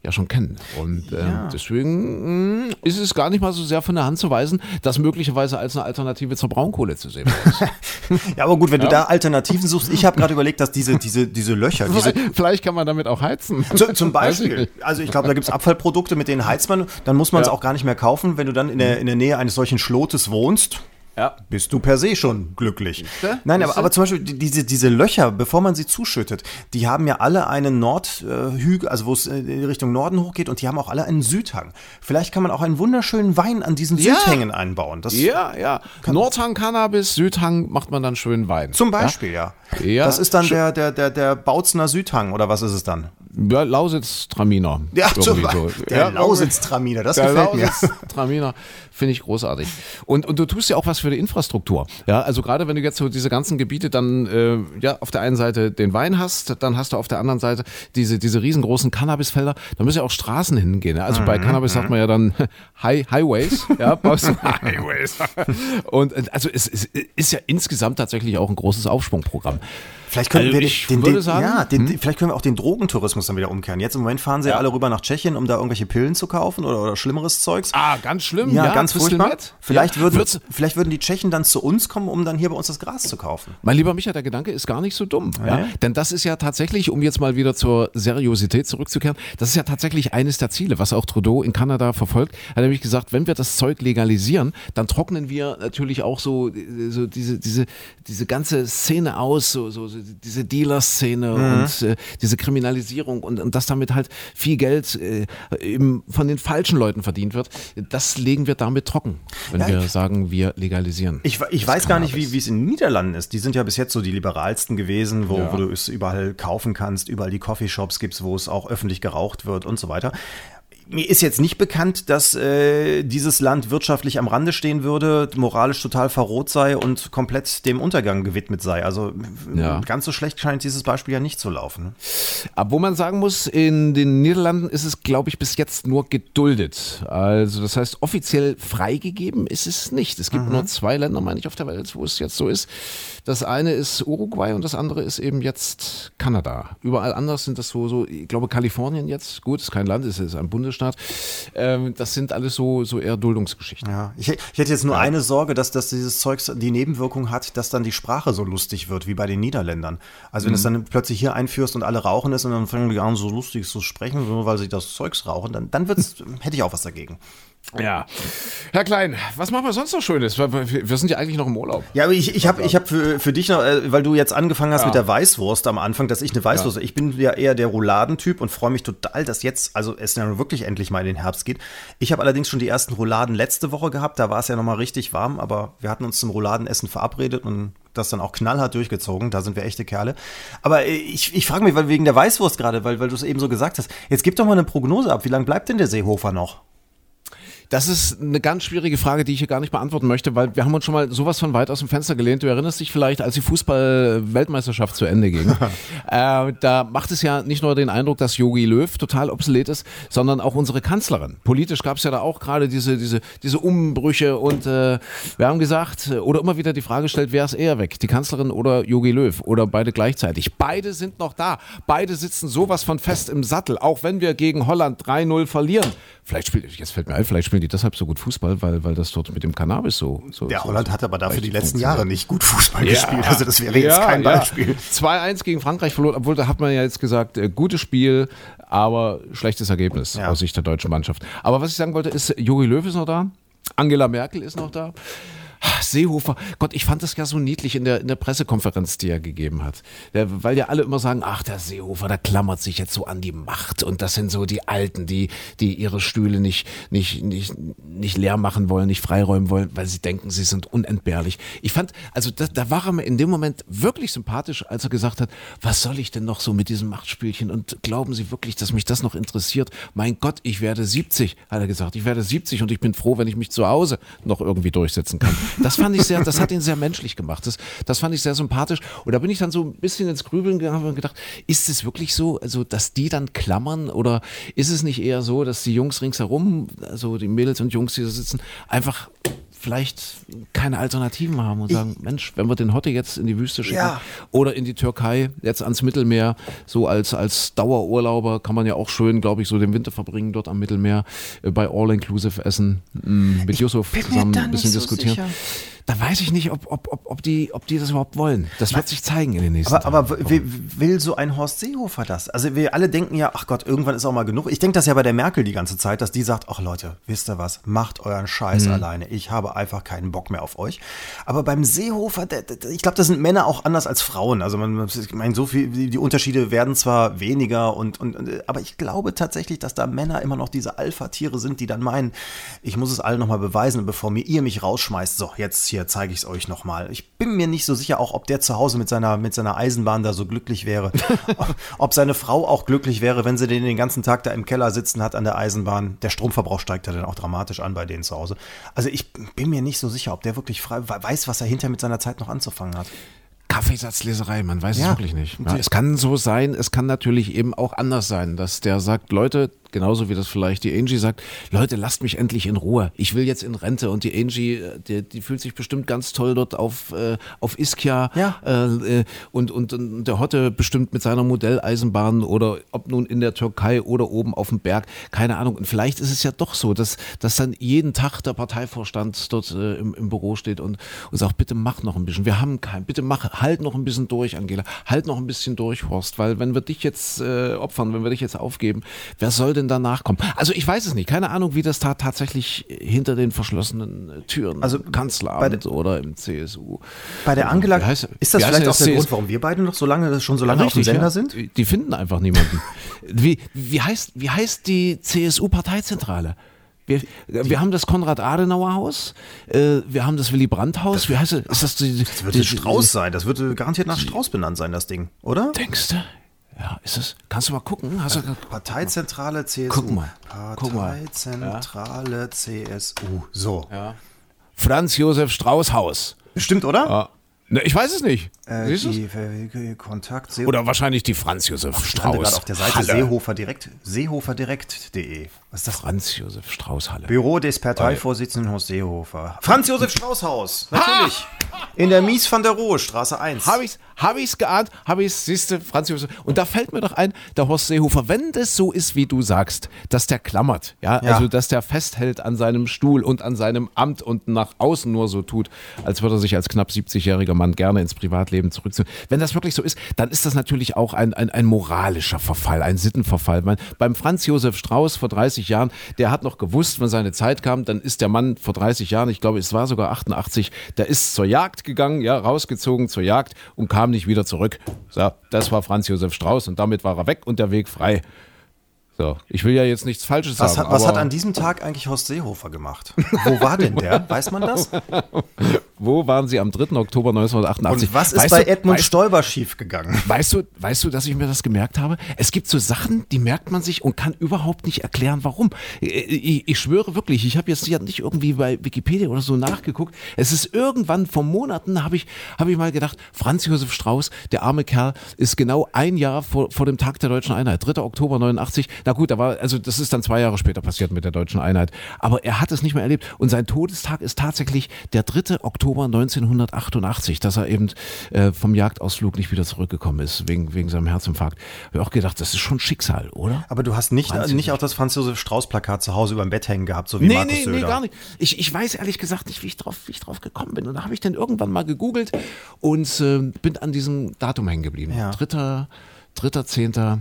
ja schon kennen. Und äh, ja. deswegen mh, mm, ist es gar nicht mal so sehr von der Hand zu weisen, das möglicherweise als eine Alternative zur Braunkohle zu sehen ist. ja, aber gut, wenn ja. du da Alternativen suchst, ich habe gerade überlegt, dass diese, diese, diese Löcher. Diese Vielleicht kann man damit auch heizen. Zu, zum Beispiel. Also ich glaube, da gibt es Abfallprodukte, mit denen heizt man, dann muss man es ja. auch gar nicht mehr kaufen, wenn du dann in der, in der Nähe eines solchen Schlotes wohnst ja. bist du per se schon glücklich. Ja, Nein, aber, aber zum Beispiel diese, diese Löcher, bevor man sie zuschüttet, die haben ja alle einen Nordhügel, also wo es in Richtung Norden hochgeht und die haben auch alle einen Südhang. Vielleicht kann man auch einen wunderschönen Wein an diesen Ja. Südhängen einbauen. Das Ja, ja. Nordhang Cannabis, Südhang macht man dann schön Wein. Zum Beispiel, ja. Ja. Das ist dann der, der, der, der Bautzener Südhang, oder was ist es dann? Ja, Lausitz-Traminer. Ja, Beispiel. Der Ja, Lausitz-Traminer, das Der gefällt mir. Lausitz-Traminer finde ich großartig. Und, und du tust ja auch was für die Infrastruktur. Ja, also gerade wenn du jetzt so diese ganzen Gebiete dann äh, ja auf der einen Seite den Wein hast, dann hast du auf der anderen Seite diese, diese riesengroßen Cannabisfelder. Da müssen ja auch Straßen hingehen. Ja? Also bei Mhm, Cannabis sagt man ja dann High, Highways. Ja, Highways. Und äh, also es, es ist ja insgesamt tatsächlich auch ein großes Aufschwungprogramm. Vielleicht können Also wir den, den, sagen, hm? ja, den, vielleicht können wir auch den Drogentourismus dann wieder umkehren. Jetzt im Moment fahren sie ja. alle rüber nach Tschechien, um da irgendwelche Pillen zu kaufen oder, oder schlimmeres Zeugs. Ah, ganz schlimm. Ja, ganz Crystal furchtbar. Vielleicht, ja. würden, vielleicht würden die Tschechen dann zu uns kommen, um dann hier bei uns das Gras zu kaufen. Mein lieber Micha, der Gedanke ist gar nicht so dumm. Ja? Ja. Denn das ist ja tatsächlich, um jetzt mal wieder zur Seriosität zurückzukehren, das ist ja tatsächlich eines der Ziele, was auch Trudeau in Kanada verfolgt. Er hat nämlich gesagt, wenn wir das Zeug legalisieren, dann trocknen wir natürlich auch so, so diese, diese, diese ganze Szene aus, so, so, diese Dealer-Szene und äh, diese Kriminalisierung und, und dass damit halt viel Geld äh, eben von den falschen Leuten verdient wird. Das legen wir damit trocken, wenn Ja, wir sagen, wir legalisieren. Ich, ich weiß gar nicht, wie Cannabis. wie es in den Niederlanden ist. Die sind ja bis jetzt so die liberalsten gewesen, wo, Ja. wo du es überall kaufen kannst, überall die Coffeeshops gibt wo es auch öffentlich geraucht wird und so weiter. Mir ist jetzt nicht bekannt, dass äh, dieses Land wirtschaftlich am Rande stehen würde, moralisch total verroht sei und komplett dem Untergang gewidmet sei. Also Ja. ganz so schlecht scheint dieses Beispiel ja nicht zu laufen. Aber wo man sagen muss, in den Niederlanden ist es, glaube ich, bis jetzt nur geduldet. Also das heißt, offiziell freigegeben ist es nicht. Es gibt nur zwei Länder, meine ich, auf der Welt, wo es jetzt so ist. Das eine ist Uruguay und das andere ist eben jetzt Kanada. Überall anders sind das so, so ich glaube Kalifornien jetzt, gut, ist kein Land, es ist ein Bundesstaat. Ähm, das sind alles so, so eher Duldungsgeschichten. Ja, ich, ich hätte jetzt nur eine Sorge, dass, dass dieses Zeugs die Nebenwirkung hat, dass dann die Sprache so lustig wird wie bei den Niederländern. Also wenn du es dann plötzlich hier einführst und alle rauchen es und dann fangen die an so lustig zu sprechen, nur weil sie das Zeugs rauchen, dann, dann wird's, hätte ich auch was dagegen. Ja. Herr Klein, was machen wir sonst noch Schönes? Wir sind ja eigentlich noch im Urlaub. Ja, aber ich, ich habe ich hab für, für dich noch, äh, weil du jetzt angefangen hast Ja. mit der Weißwurst am Anfang, dass ich eine Weißwurst, ich bin ja eher der Rouladentyp und freue mich total, dass jetzt, also es dann wirklich endlich mal in den Herbst geht. Ich habe allerdings schon die ersten Rouladen letzte Woche gehabt, da war es ja nochmal richtig warm, aber wir hatten uns zum Rouladenessen verabredet und das dann auch knallhart durchgezogen, da sind wir echte Kerle. Aber äh, ich, ich frage mich, weil wegen der Weißwurst gerade, weil, weil du es eben so gesagt hast, jetzt gib doch mal eine Prognose ab, wie lange bleibt denn der Seehofer noch? Das ist eine ganz schwierige Frage, die ich hier gar nicht beantworten möchte, weil wir haben uns schon mal sowas von weit aus dem Fenster gelehnt. Du erinnerst dich vielleicht, als die Fußball-Weltmeisterschaft zu Ende ging. äh, da macht es ja nicht nur den Eindruck, dass Yogi Löw total obsolet ist, sondern auch unsere Kanzlerin. Politisch gab es ja da auch gerade diese, diese, diese Umbrüche und äh, wir haben gesagt, äh, oder immer wieder die Frage gestellt, wer ist eher weg, die Kanzlerin oder Yogi Löw oder beide gleichzeitig. Beide sind noch da. Beide sitzen sowas von fest im Sattel, auch wenn wir gegen Holland 3-0 verlieren. Vielleicht spielt, jetzt fällt mir ein, vielleicht spielen die deshalb so gut Fußball, weil, weil das dort mit dem Cannabis so. so Der Holland so hat aber dafür die letzten. Jahre nicht gut Fußball gespielt. Also das wäre jetzt Ja, kein ja. Beispiel. 2-1 gegen Frankreich verloren, obwohl da hat man ja jetzt gesagt, äh, gutes Spiel, aber schlechtes Ergebnis Ja. aus Sicht der deutschen Mannschaft. Aber was ich sagen wollte, ist, Jogi Löw ist noch da, Angela Merkel ist noch da. Ah, Seehofer, Gott, ich fand das ja so niedlich in der, in der Pressekonferenz, die er gegeben hat. Der, weil ja alle immer sagen, ach, der Seehofer, der klammert sich jetzt so an die Macht und das sind so die Alten, die, die ihre Stühle nicht, nicht, nicht, nicht leer machen wollen, nicht freiräumen wollen, weil sie denken, sie sind unentbehrlich. Ich fand, also da, da war er mir in dem Moment wirklich sympathisch, als er gesagt hat, was soll ich denn noch so mit diesem Machtspielchen und glauben Sie wirklich, dass mich das noch interessiert? Mein Gott, ich werde 70, hat er gesagt, ich werde 70 und ich bin froh, wenn ich mich zu Hause noch irgendwie durchsetzen kann. Das fand ich sehr, das hat ihn sehr menschlich gemacht. Das, das fand ich sehr sympathisch. Und da bin ich dann so ein bisschen ins Grübeln gegangen und gedacht, ist es wirklich so, also dass die dann klammern oder ist es nicht eher so, dass die Jungs ringsherum, also die Mädels und Jungs, die da sitzen, einfach vielleicht keine Alternativen haben und sagen, Mensch, wenn wir den Hotte jetzt in die Wüste schicken Ja. oder in die Türkei, jetzt ans Mittelmeer, so als, als Dauerurlauber kann man ja auch schön, glaube ich, so den Winter verbringen dort am Mittelmeer, äh, bei All-Inclusive Essen, mh, mit Yusuf bin mir zusammen ein bisschen so diskutieren. sicher. Da weiß ich nicht, ob, ob, ob, ob, die, ob die das überhaupt wollen. Das wird sich zeigen in den nächsten aber, Tagen. Aber will, will so ein Horst Seehofer das? Also wir alle denken ja, ach Gott, irgendwann ist auch mal genug. Ich denke das ja bei der Merkel die ganze Zeit, dass die sagt, ach Leute, wisst ihr was, macht euren Scheiß mhm. alleine. Ich habe einfach keinen Bock mehr auf euch. Aber beim Seehofer, ich glaube, das sind Männer auch anders als Frauen. Also man, ich meine, so viel, die Unterschiede werden zwar weniger und, und, aber ich glaube tatsächlich, dass da Männer immer noch diese Alpha-Tiere sind, die dann meinen, ich muss es allen nochmal beweisen, bevor mir ihr mich rausschmeißt. So, jetzt hier zeige ich es euch nochmal. Ich bin mir nicht so sicher, auch ob der zu Hause mit seiner, mit seiner Eisenbahn da so glücklich wäre. ob seine Frau auch glücklich wäre, wenn sie den den ganzen Tag da im Keller sitzen hat an der Eisenbahn. Der Stromverbrauch steigt ja dann auch dramatisch an bei denen zu Hause. Also ich bin mir nicht so sicher, ob der wirklich frei weiß, was er hinterher mit seiner Zeit noch anzufangen hat. Kaffeesatzleserei, man weiß ja. es wirklich nicht. Ja, es kann so sein, es kann natürlich eben auch anders sein, dass der sagt, Leute, genauso wie das vielleicht die Angie sagt, Leute, lasst mich endlich in Ruhe. Ich will jetzt in Rente. Und die Angie, äh, die, die fühlt sich bestimmt ganz toll dort auf, äh, auf Ischia ja. äh, und, und, und der Hotte bestimmt mit seiner Modelleisenbahn oder ob nun in der Türkei oder oben auf dem Berg, keine Ahnung. Und vielleicht ist es ja doch so, dass, dass dann jeden Tag der Parteivorstand dort äh, im, im Büro steht und, und sagt, bitte mach noch ein bisschen. Wir haben keinen, bitte mach, halt noch ein bisschen durch, Angela. Halt noch ein bisschen durch, Horst, weil wenn wir dich jetzt äh, opfern, wenn wir dich jetzt aufgeben, wer soll denn denn danach kommen? Also ich weiß es nicht. Keine Ahnung, wie das da tatsächlich hinter den verschlossenen Türen also im Kanzleramt oder im CSU. Bei der Angela heißt, ist das vielleicht auch der Grund, warum wir beide noch so lange schon so lange Richtig, auf dem Sender ja. sind? Die finden einfach niemanden. wie, wie, heißt, wie heißt die CSU-Parteizentrale? Wir, wir, haben das Konrad-Adenauer-Haus, äh, wir haben das Willy-Brandt-Haus. Wie heißt das? Ist das, die, das wird die, Strauß sein. Das wird garantiert nach Strauß benannt sein, das Ding, oder? Denkst du? Ja, ist es? Kannst du mal gucken? Hast du, Parteizentrale CSU. Guck mal. Parteizentrale ja. CSU. So. Ja. Franz Josef Strauß Haus. Stimmt, oder? Ja. Ne, ich weiß es nicht. Äh, Siehst die, Kontakt Oder wahrscheinlich die Franz Josef Strauß. gerade auf der Seite Halle. Seehofer direkt, seehoferdirekt.de. Was ist das? Franz Josef Strauß Halle. Büro des Parteivorsitzenden Horst Seehofer. Franz Josef Strauß Haus. Natürlich. Ha! In der Mies van der Rohe Straße 1. Habe ich's, hab ich's geahnt, habe ich's, siehste, Franz Josef. Und da fällt mir doch ein, der Horst Seehofer, wenn das so ist, wie du sagst, dass der klammert, ja, ja. also dass der festhält an seinem Stuhl und an seinem Amt und nach außen nur so tut, als würde er sich als knapp 70-jähriger Mann gerne ins Privatleben zurückziehen. Wenn das wirklich so ist, dann ist das natürlich auch ein, ein, ein moralischer Verfall, ein Sittenverfall. Man, beim Franz Josef Strauß vor 30 Jahren, der hat noch gewusst, wenn seine Zeit kam, dann ist der Mann vor 30 Jahren, ich glaube, es war sogar 88, der ist zur Jagd gegangen, ja, rausgezogen zur Jagd und kam nicht wieder zurück. So, das war Franz Josef Strauß und damit war er weg und der Weg frei. So, ich will ja jetzt nichts Falsches was sagen. Hat, was hat an diesem Tag eigentlich Horst Seehofer gemacht? Wo war denn der? Weiß man das? Wo waren Sie am 3. Oktober 1988? Und was ist weißt bei du, Edmund weißt, Stoiber schiefgegangen? Weißt du, weißt du, dass ich mir das gemerkt habe? Es gibt so Sachen, die merkt man sich und kann überhaupt nicht erklären, warum. Ich, ich schwöre wirklich, ich habe jetzt nicht irgendwie bei Wikipedia oder so nachgeguckt. Es ist irgendwann vor Monaten, habe ich, hab ich mal gedacht, Franz Josef Strauß, der arme Kerl, ist genau ein Jahr vor, vor dem Tag der deutschen Einheit, 3. Oktober 89. Na gut, war, also das ist dann zwei Jahre später passiert mit der deutschen Einheit. Aber er hat es nicht mehr erlebt. Und sein Todestag ist tatsächlich der 3. Oktober Oktober 1988, dass er eben äh, vom Jagdausflug nicht wieder zurückgekommen ist, wegen, wegen seinem Herzinfarkt. Habe ich auch gedacht, das ist schon Schicksal, oder? Aber du hast nicht, nicht auch das Franz Josef Strauß-Plakat zu Hause über dem Bett hängen gehabt, so wie nee, Markus nee, Söder. Nee, gar nicht. Ich, ich weiß ehrlich gesagt nicht, wie ich drauf, wie ich drauf gekommen bin. Und da habe ich dann irgendwann mal gegoogelt und äh, bin an diesem Datum hängen geblieben. Ja. Dritter, dritter, zehnter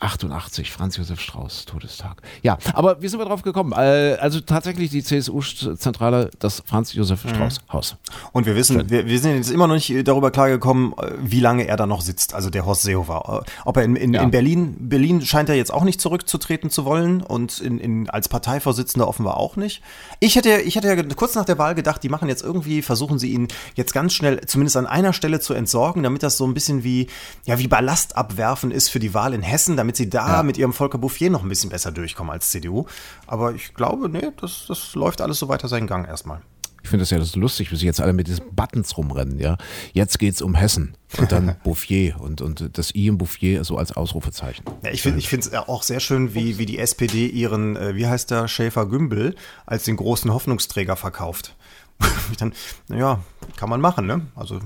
88, Franz Josef Strauß, Todestag. Ja, aber wie sind wir drauf gekommen? Äh, also tatsächlich die CSU-Zentrale, das Franz Josef mhm. Strauß Haus. Und wir wissen, wir, wir, sind jetzt immer noch nicht darüber klargekommen, äh, wie lange er da noch sitzt, also der Horst Seehofer. Äh, ob er in, in, ja. in Berlin, Berlin scheint er jetzt auch nicht zurückzutreten zu wollen und in, in, als Parteivorsitzender offenbar auch nicht. Ich hätte, ich hätte ja kurz nach der Wahl gedacht, die machen jetzt irgendwie, versuchen sie ihn jetzt ganz schnell, zumindest an einer Stelle zu entsorgen, damit das so ein bisschen wie, ja, wie Ballast abwerfen ist für die Wahl in Hessen, damit damit sie da ja. mit ihrem Volker Bouffier noch ein bisschen besser durchkommen als CDU. Aber ich glaube, nee, das, das läuft alles so weiter seinen Gang erstmal. Ich finde das ja das lustig, wie sie jetzt alle mit diesen Buttons rumrennen, ja. Jetzt geht es um Hessen und dann Bouffier und, und das I im Bouffier so als Ausrufezeichen. Ja, ich finde es auch sehr schön, wie, wie die SPD ihren, äh, wie heißt der, Schäfer-Gümbel als den großen Hoffnungsträger verkauft. dann, naja, kann man machen, ne? Also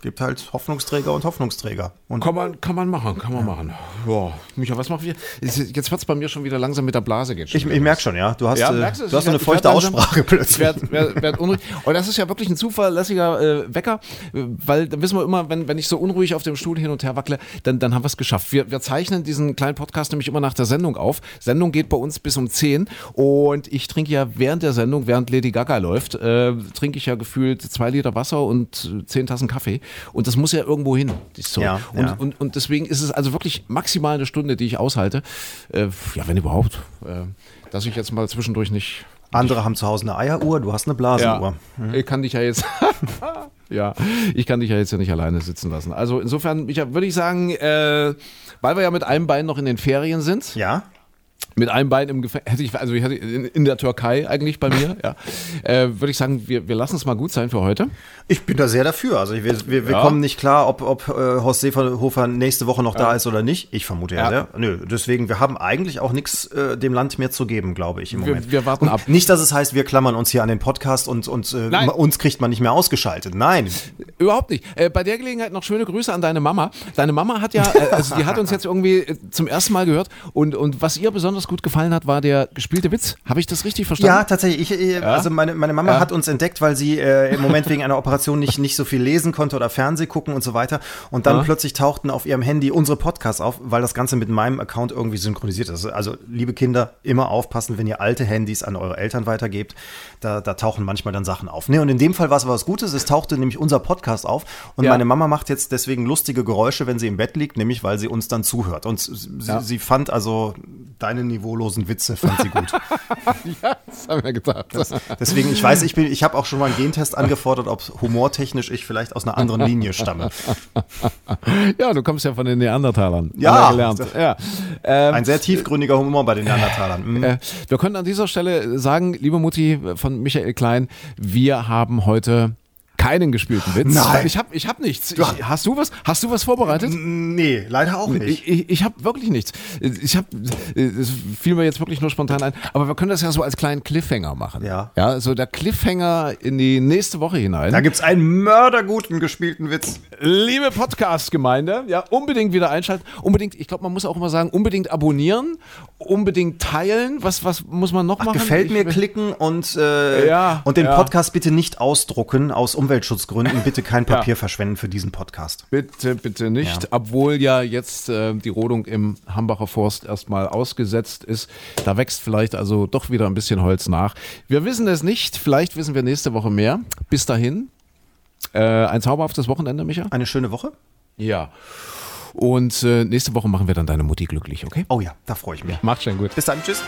gibt halt Hoffnungsträger und Hoffnungsträger. Und Kann man, kann man machen, kann man machen. Ja, Micha, was machen wir? Jetzt wird es bei mir schon wieder langsam mit der Blase geht. schon ich, ich merke schon, ja. Du hast, Ja, äh, du, du hast so eine feuchte Aussprache Ich plötzlich. werd, werd, werd unruhig. Und das ist ja wirklich ein zuverlässiger äh, Wecker, weil da wissen wir immer, wenn, wenn ich so unruhig auf dem Stuhl hin und her wackle, dann, dann haben wir es geschafft. Wir, wir zeichnen diesen kleinen Podcast nämlich immer nach der Sendung auf. Sendung geht bei uns bis um 10 und ich trinke ja während der Sendung, während Lady Gaga läuft, äh, trinke ich ja gefühlt zwei Liter Wasser und zehn Tassen Kaffee. Und das muss ja irgendwo hin. dieses Zeug. Ja, und, ja. Und, und deswegen ist es also wirklich maximal eine Stunde, die ich aushalte. Äh, ja, wenn überhaupt. Äh, dass ich jetzt mal zwischendurch nicht Andere haben zu Hause eine Eieruhr, du hast eine Blasenuhr. ja, ich kann dich ja jetzt, ja, ich kann dich ja jetzt ja nicht alleine sitzen lassen. Also insofern, Micha, würde ich sagen, äh, weil wir ja mit einem Bein noch in den Ferien sind, Ja? Mit einem Bein im Gefängnis, hätte ich, also ich hätte in, der Türkei eigentlich bei mir, ja, äh, würde ich sagen, wir, wir lassen es mal gut sein für heute. Ich bin da sehr dafür. Also wir, wir, wir Ja. kommen nicht klar, ob, ob äh, Horst Seehofer nächste Woche noch da ist oder nicht. Ich vermute ja, Ja. sehr. Nö, deswegen, wir haben eigentlich auch nichts äh, dem Land mehr zu geben, glaube ich, im Wir- Moment. wir warten und ab. Nicht, dass es heißt, wir klammern uns hier an den Podcast und, und äh, uns kriegt man nicht mehr ausgeschaltet. Nein. Überhaupt nicht. Äh, bei der Gelegenheit noch schöne Grüße an deine Mama. Deine Mama hat ja, äh, also die hat uns jetzt irgendwie äh, zum ersten Mal gehört und, und was ihr besonders gut gefallen hat, war der gespielte Witz. Habe ich das richtig verstanden? Ja, tatsächlich. Ich, äh, Also meine, meine Mama Ja. hat uns entdeckt, weil sie äh, im Moment wegen einer Operation nicht, nicht so viel lesen konnte oder Fernseh gucken und so weiter. Und dann Ja. plötzlich tauchten auf ihrem Handy unsere Podcasts auf, weil das Ganze mit meinem Account irgendwie synchronisiert ist. Also liebe Kinder, immer aufpassen, wenn ihr alte Handys an eure Eltern weitergebt. Da, da tauchen manchmal dann Sachen auf. Ne, und in dem Fall war es was Gutes. Es tauchte nämlich unser Podcast auf. Und Ja. meine Mama macht jetzt deswegen lustige Geräusche, wenn sie im Bett liegt, nämlich weil sie uns dann zuhört. Und sie, Ja. sie fand also deine niveaulosen Witze, fand sie gut. ja das haben wir gedacht. Deswegen, ich weiß, ich bin, ich habe auch schon mal einen Gentest angefordert, ob humortechnisch ich vielleicht aus einer anderen Linie stamme. ja, du kommst ja von den Neandertalern. Ja. Gelernt. Ja. Ähm, Ein sehr tiefgründiger Humor bei den Neandertalern. Mhm. Äh, wir können an dieser Stelle sagen, liebe Mutti von Michael Klein, wir haben heute keinen gespielten Witz. Nein. Ich habe ich hab nichts. Ich, hast du was? Hast du was vorbereitet? Nee, leider auch nicht. Ich, ich, ich habe wirklich nichts. Ich habe, es fiel mir jetzt wirklich nur spontan ein. Aber wir können das ja so als kleinen Cliffhanger machen. Ja. Ja, so der Cliffhanger in die nächste Woche hinein. Da gibt's einen mörderguten gespielten Witz. Liebe Podcast-Gemeinde, ja, unbedingt wieder einschalten. Unbedingt, ich glaube, man muss auch immer sagen, unbedingt abonnieren, unbedingt teilen. Was, was muss man noch machen? Gefällt mir, Ich- klicken und, äh, Ja, und den ja. Podcast bitte nicht ausdrucken aus Umweltschutzgründen. Bitte kein Papier verschwenden für diesen Podcast. Bitte, bitte nicht. Ja. Obwohl ja jetzt äh, die Rodung im Hambacher Forst erstmal ausgesetzt ist. Da wächst vielleicht also doch wieder ein bisschen Holz nach. Wir wissen es nicht. Vielleicht wissen wir nächste Woche mehr. Bis dahin. Äh, ein zauberhaftes Wochenende, Micha. Eine schöne Woche? Ja. Und äh, nächste Woche machen wir dann deine Mutti glücklich, okay? Oh ja, da freue ich mich. Macht schon gut. Bis dann, tschüss.